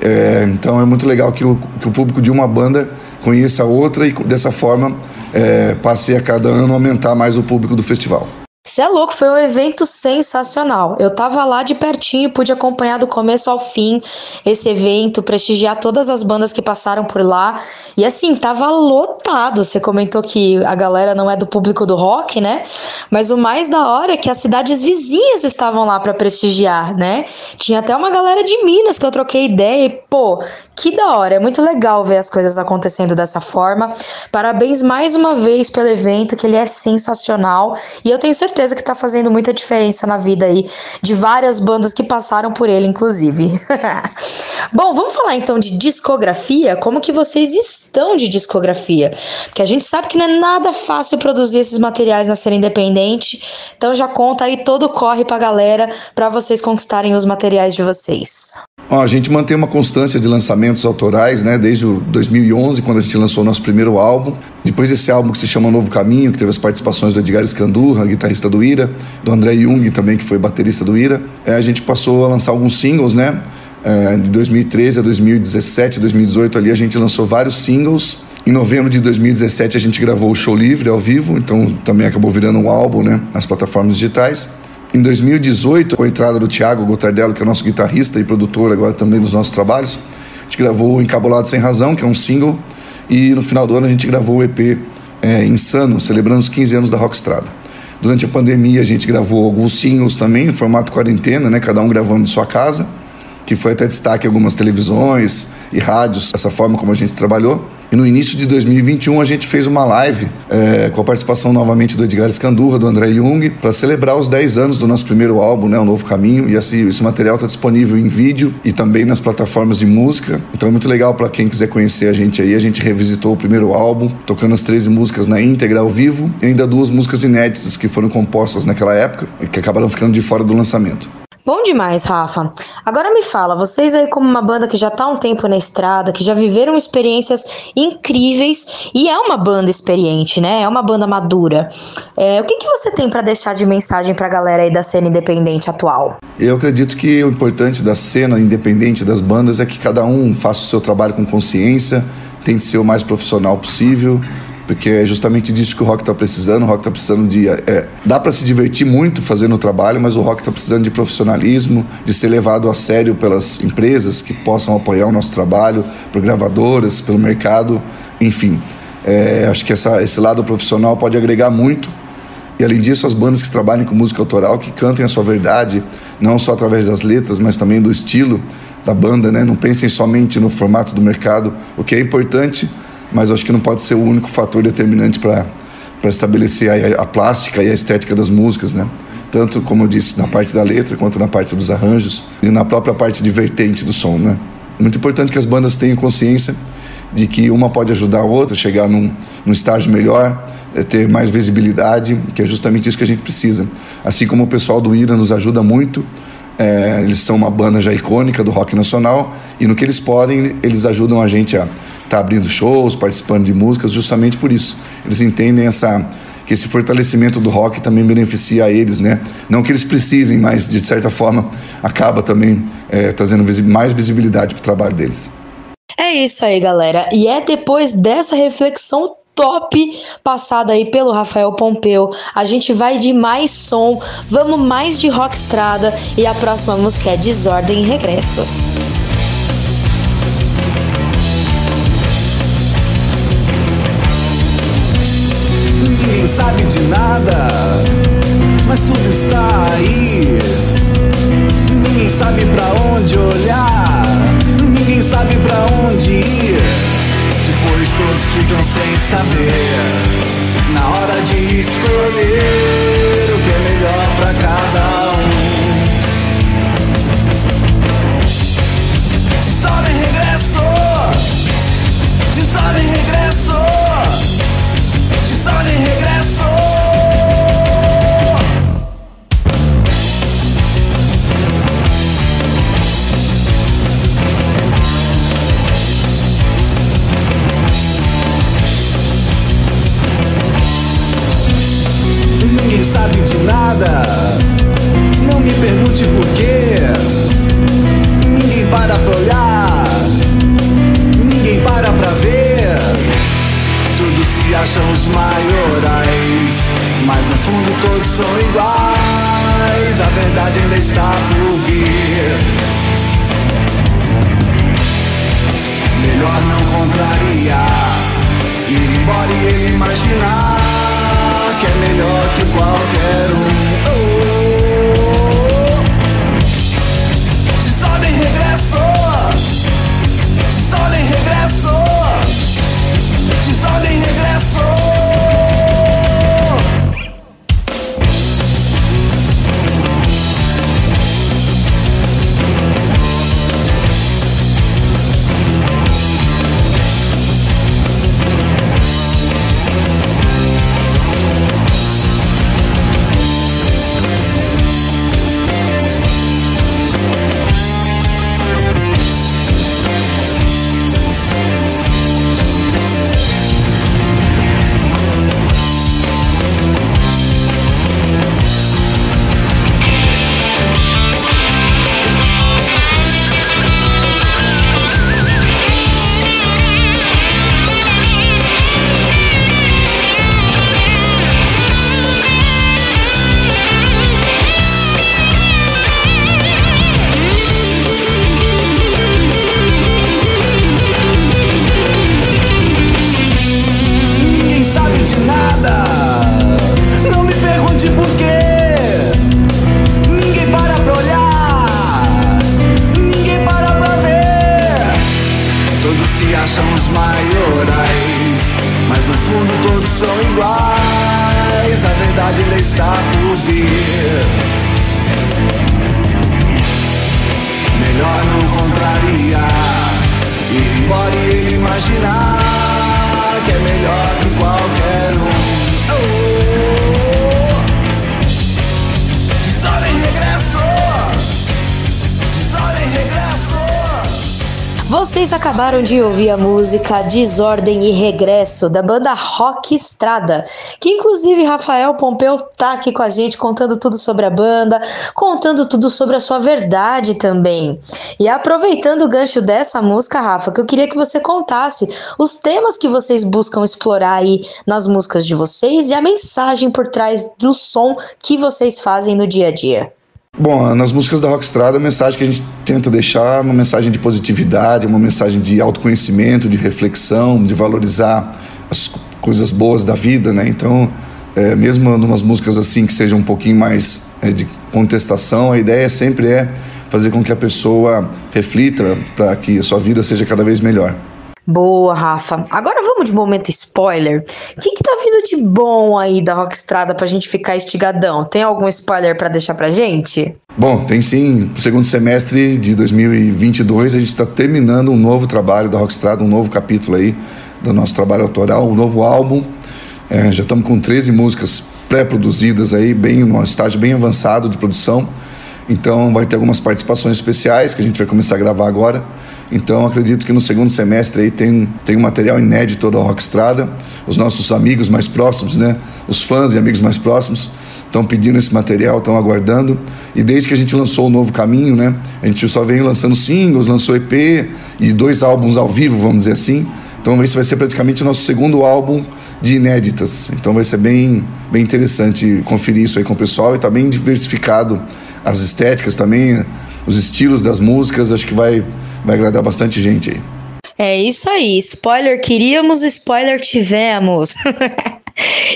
É, então é muito legal que o, que o público de uma banda conheça a outra e dessa forma é, passe a cada ano aumentar mais o público do festival. Você é louco, foi um evento sensacional. Eu tava lá de pertinho, pude acompanhar do começo ao fim esse evento, prestigiar todas as bandas que passaram por lá. E assim, tava lotado. Você comentou que a galera não é do público do rock, né? Mas o mais da hora é que as cidades vizinhas estavam lá para prestigiar, né? Tinha até uma galera de Minas que eu troquei ideia e, pô, que da hora. É muito legal ver as coisas acontecendo dessa forma. Parabéns mais uma vez pelo evento, que ele é sensacional. E eu tenho certeza certeza que tá fazendo muita diferença na vida aí de várias bandas que passaram por ele, inclusive. Bom, vamos falar então de discografia. Como que vocês estão de discografia? Porque a gente sabe que não é nada fácil produzir esses materiais na cena independente. Então já conta aí todo o corre pra galera para vocês conquistarem os materiais de vocês. Ó, a gente mantém uma constância de lançamentos autorais, né? Desde o 2011, quando a gente lançou o nosso primeiro álbum. Depois esse álbum que se chama Novo Caminho, que teve as participações do Edgar Escandurra, guitarrista do Ira, do André Jung também, que foi baterista do Ira. É, a gente passou a lançar alguns singles, né? É, de 2013 a 2017, 2018 ali a gente lançou vários singles. Em novembro de 2017 a gente gravou o Show Livre ao vivo, então também acabou virando um álbum, né? Nas plataformas digitais. Em 2018, com a entrada do Thiago Gotardello, que é o nosso guitarrista e produtor agora também dos nossos trabalhos, a gente gravou Encabulado Sem Razão, que é um single, e no final do ano a gente gravou o EP é, Insano, celebrando os 15 anos da Rockstrada. Durante a pandemia a gente gravou alguns singles também, em formato quarentena, né, cada um gravando em sua casa, que foi até destaque em algumas televisões e rádios, essa forma como a gente trabalhou. E no início de 2021 a gente fez uma live é, com a participação novamente do Edgar Escandurra, do André Jung, para celebrar os 10 anos do nosso primeiro álbum, né, O Novo Caminho. E assim, esse material está disponível em vídeo e também nas plataformas de música. Então é muito legal para quem quiser conhecer a gente aí. A gente revisitou o primeiro álbum, tocando as 13 músicas na íntegra ao vivo e ainda duas músicas inéditas que foram compostas naquela época e que acabaram ficando de fora do lançamento. Bom demais, Rafa. Agora me fala, vocês aí como uma banda que já tá há um tempo na estrada, que já viveram experiências incríveis e é uma banda experiente, né? É uma banda madura. É, o que, que você tem para deixar de mensagem pra galera aí da cena independente atual? Eu acredito que o importante da cena independente das bandas é que cada um faça o seu trabalho com consciência, tente ser o mais profissional possível, porque é justamente disso que o rock está precisando. O rock está precisando de. É, dá para se divertir muito fazendo o trabalho, mas o rock está precisando de profissionalismo, de ser levado a sério pelas empresas que possam apoiar o nosso trabalho, por gravadoras, pelo mercado, enfim. É, acho que essa, esse lado profissional pode agregar muito. E além disso, as bandas que trabalham com música autoral, que cantem a sua verdade, não só através das letras, mas também do estilo da banda, né? Não pensem somente no formato do mercado, o que é importante mas acho que não pode ser o único fator determinante para estabelecer a, a, plástica e a estética das músicas, né? Tanto, como eu disse, na parte da letra, quanto na parte dos arranjos e na própria parte divertente do som, né? Muito importante que as bandas tenham consciência de que uma pode ajudar a outra a chegar num, num estágio melhor, é ter mais visibilidade, que é justamente isso que a gente precisa. Assim como o pessoal do IRA nos ajuda muito, é, eles são uma banda já icônica do rock nacional e no que eles podem, eles ajudam a gente a tá abrindo shows, participando de músicas, justamente por isso. Eles entendem essa que esse fortalecimento do rock também beneficia a eles, né? Não que eles precisem, mas de certa forma acaba também é, trazendo mais visibilidade para o trabalho deles. É isso aí, galera. E é depois dessa reflexão top passada aí pelo Rafael Pompeu. A gente vai de mais som, vamos mais de rock estrada e a próxima música é Desordem e Regresso. De nada, mas tudo está aí. Ninguém sabe pra onde olhar, ninguém sabe pra onde ir. Depois todos ficam sem saber. Na hora de escolher o que é melhor pra cada um. Desordem regresso, desordem regresso, sabe de nada. Não me pergunte por quê. Ninguém para pra olhar. Ninguém para pra ver. Todos se acham os maiorais. Mas no fundo todos são iguais. A verdade ainda está por vir. Melhor não contrariar. Ir embora e ele imaginar que é melhor que qualquer um. Oh. Música Desordem e Regresso da banda Rock Estrada, que inclusive Rafael Pompeu tá aqui com a gente contando tudo sobre a banda, contando tudo sobre a sua verdade também. E aproveitando o gancho dessa música, Rafa, que eu queria que você contasse os temas que vocês buscam explorar aí nas músicas de vocês e a mensagem por trás do som que vocês fazem no dia a dia. Bom, nas músicas da Rockstrada, a mensagem que a gente tenta deixar é uma mensagem de positividade, uma mensagem de autoconhecimento, de reflexão, de valorizar as coisas boas da vida, né? Então, é, mesmo numas músicas assim que sejam um pouquinho mais é, de contestação, a ideia sempre é fazer com que a pessoa reflita para que a sua vida seja cada vez melhor. Boa, Rafa. Agora vamos de momento spoiler. O que, que tá vindo de bom aí da Rockstrada pra gente ficar estigadão? Tem algum spoiler pra deixar pra gente? Bom, tem sim. No segundo semestre de 2022, a gente está terminando um novo trabalho da Rockstrada, um novo capítulo aí do nosso trabalho autoral, um novo álbum. É, já estamos com 13 músicas pré-produzidas aí, bem num estágio bem avançado de produção. Então vai ter algumas participações especiais que a gente vai começar a gravar agora. Então acredito que no segundo semestre aí tem, tem um material inédito da Rockstrada. Os nossos amigos mais próximos, né? Os fãs e amigos mais próximos estão pedindo esse material, estão aguardando. E desde que a gente lançou o Novo Caminho, né? A gente só veio lançando singles, lançou EP e dois álbuns ao vivo, vamos dizer assim. Então esse vai ser praticamente o nosso segundo álbum de inéditas. Então vai ser bem, bem interessante conferir isso aí com o pessoal e tá bem diversificado as estéticas também, os estilos das músicas, acho que vai, vai agradar bastante gente aí. É isso aí. Spoiler queríamos, spoiler tivemos.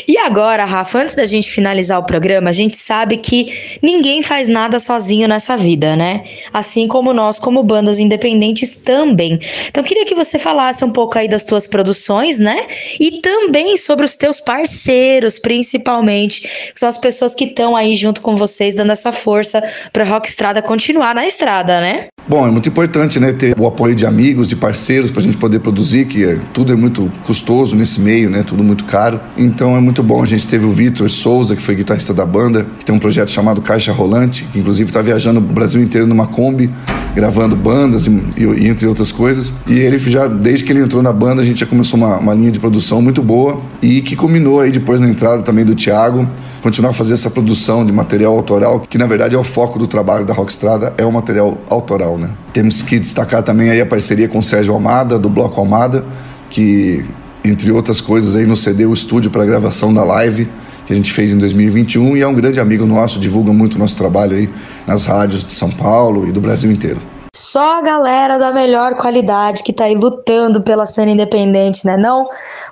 E agora, Rafa, antes da gente finalizar o programa, a gente sabe que ninguém faz nada sozinho nessa vida, né? Assim como nós, como bandas independentes também. Então, queria que você falasse um pouco aí das tuas produções, né? E também sobre os teus parceiros, principalmente, que são as pessoas que estão aí junto com vocês, dando essa força para Rock Estrada continuar na estrada, né? Bom, é muito importante, né, ter o apoio de amigos, de parceiros para a gente poder produzir, que é, tudo é muito custoso nesse meio, né, tudo muito caro. Então é muito bom. A gente teve o Vitor Souza, que foi guitarrista da banda, que tem um projeto chamado Caixa Rolante, que inclusive está viajando o Brasil inteiro numa Kombi, gravando bandas e, e, entre outras coisas. E ele já, desde que ele entrou na banda, a gente já começou uma, uma linha de produção muito boa e que culminou aí depois na entrada também do Thiago, continuar a fazer essa produção de material autoral, que na verdade é o foco do trabalho da Rockstrada, é o material autoral, né? Temos que destacar também aí a parceria com o Sérgio Almada, do Bloco Almada, que entre outras coisas aí nos cedeu o estúdio para gravação da live que a gente fez em 2021 e é um grande amigo nosso, divulga muito o nosso trabalho aí nas rádios de São Paulo e do Brasil inteiro. Só a galera da melhor qualidade que tá aí lutando pela cena independente, né? Não?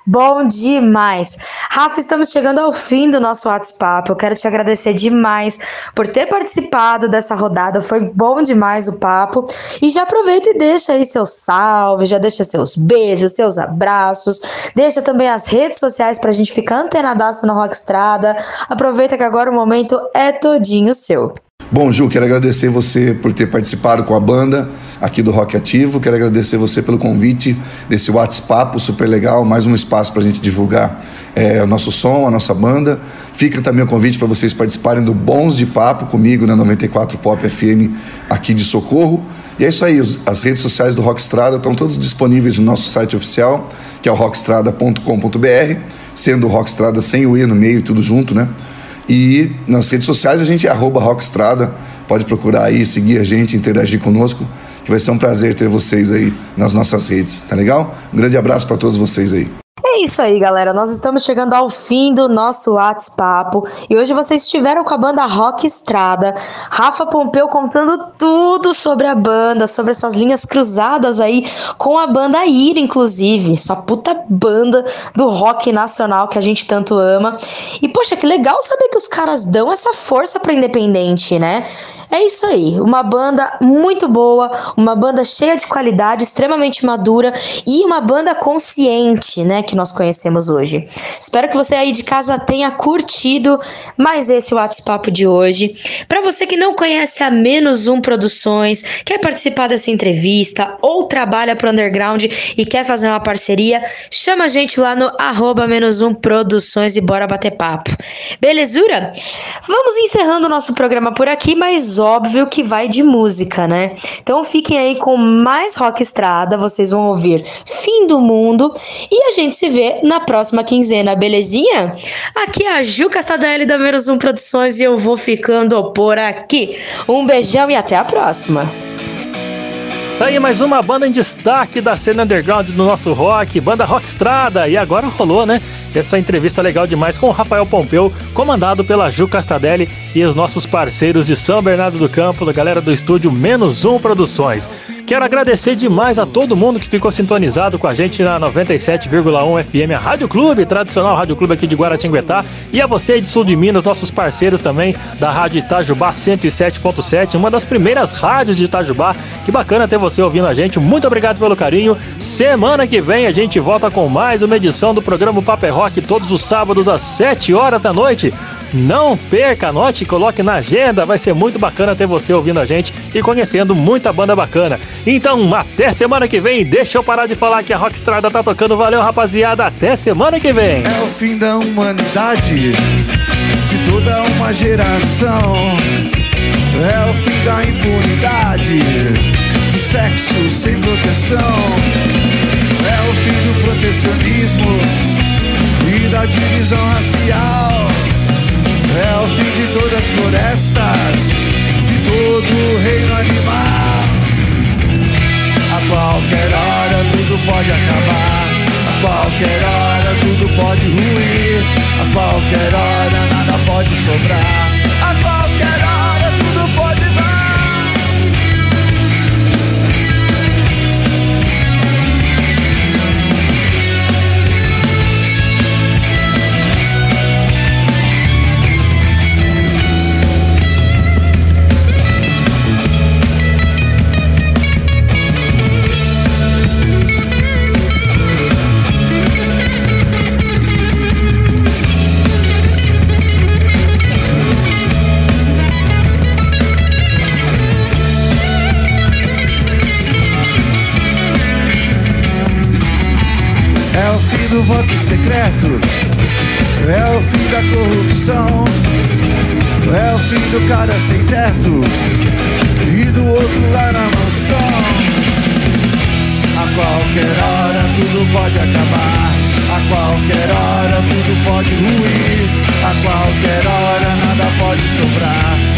Bom demais. Rafa, estamos chegando ao fim do nosso WhatsApp. Eu quero te agradecer demais por ter participado dessa rodada. Foi bom demais o papo. E já aproveita e deixa aí seu salve, já deixa seus beijos, seus abraços. Deixa também as redes sociais pra gente ficar antenadaço na Rockstrada. Aproveita que agora o momento é todinho seu. Bom, Ju, quero agradecer você por ter participado com a banda aqui do Rock Ativo. Quero agradecer você pelo convite desse WhatsApp super legal, mais um espaço para a gente divulgar é, o nosso som, a nossa banda. Fica também o convite para vocês participarem do Bons de Papo comigo na 94 Pop FM aqui de Socorro. E é isso aí, as redes sociais do Rockstrada estão todas disponíveis no nosso site oficial, que é o rockstrada.com.br, sendo o Rockstrada sem o E no meio, tudo junto, né? E nas redes sociais a gente é Rockstrada. Pode procurar aí, seguir a gente, interagir conosco, que vai ser um prazer ter vocês aí nas nossas redes, tá legal? Um grande abraço para todos vocês aí. É isso aí, galera. Nós estamos chegando ao fim do nosso WhatsApp. E hoje vocês estiveram com a banda Rock Estrada. Rafa Pompeu contando tudo sobre a banda, sobre essas linhas cruzadas aí com a banda Ira, inclusive. Essa puta banda do rock nacional que a gente tanto ama. E, poxa, que legal saber que os caras dão essa força pra independente, né? É isso aí. Uma banda muito boa, uma banda cheia de qualidade, extremamente madura e uma banda consciente, né? Que nós conhecemos hoje. Espero que você aí de casa tenha curtido mais esse WhatsApp de hoje. Para você que não conhece a Menos Um Produções, quer participar dessa entrevista ou trabalha para Underground e quer fazer uma parceria, chama a gente lá no arroba Menos Um Produções e bora bater papo. Belezura? Vamos encerrando o nosso programa por aqui, mas óbvio que vai de música, né? Então fiquem aí com mais Rock Estrada, vocês vão ouvir Fim do Mundo e a gente se vê na próxima quinzena, belezinha? Aqui é a Ju Castadelli da Menos Um Produções e eu vou ficando por aqui. Um beijão e até a próxima. Tá aí mais uma banda em destaque da cena underground do nosso rock, banda Rockstrada. E agora rolou, né? Essa entrevista legal demais com o Rafael Pompeu, comandado pela Ju Castadelli e os nossos parceiros de São Bernardo do Campo, da galera do estúdio Menos Um Produções. Quero agradecer demais a todo mundo que ficou sintonizado com a gente na 97,1 FM, a Rádio Clube, tradicional Rádio Clube aqui de Guaratinguetá, e a você de Sul de Minas, nossos parceiros também da Rádio Itajubá 107.7, uma das primeiras rádios de Itajubá. Que bacana ter você ouvindo a gente. Muito obrigado pelo carinho. Semana que vem a gente volta com mais uma edição do programa Paper Rock todos os sábados às 7 horas da noite. Não perca, anote e coloque na agenda. Vai ser muito bacana ter você ouvindo a gente e conhecendo muita banda bacana. Então, até semana que vem. Deixa eu parar de falar que a Rockstrada tá tocando. Valeu, rapaziada. Até semana que vem. É o fim da humanidade, de toda uma geração. É o fim da impunidade, de sexo sem proteção. É o fim do protecionismo da divisão racial. É o fim de todas as florestas, de todo o reino animal. A qualquer hora tudo pode acabar. A qualquer hora tudo pode ruir. A qualquer hora nada pode sobrar. A qualquer hora voto secreto, é o fim da corrupção, é o fim do cara sem teto. E do outro lá na mansão. A qualquer hora tudo pode acabar, a qualquer hora tudo pode ruir, a qualquer hora nada pode sobrar.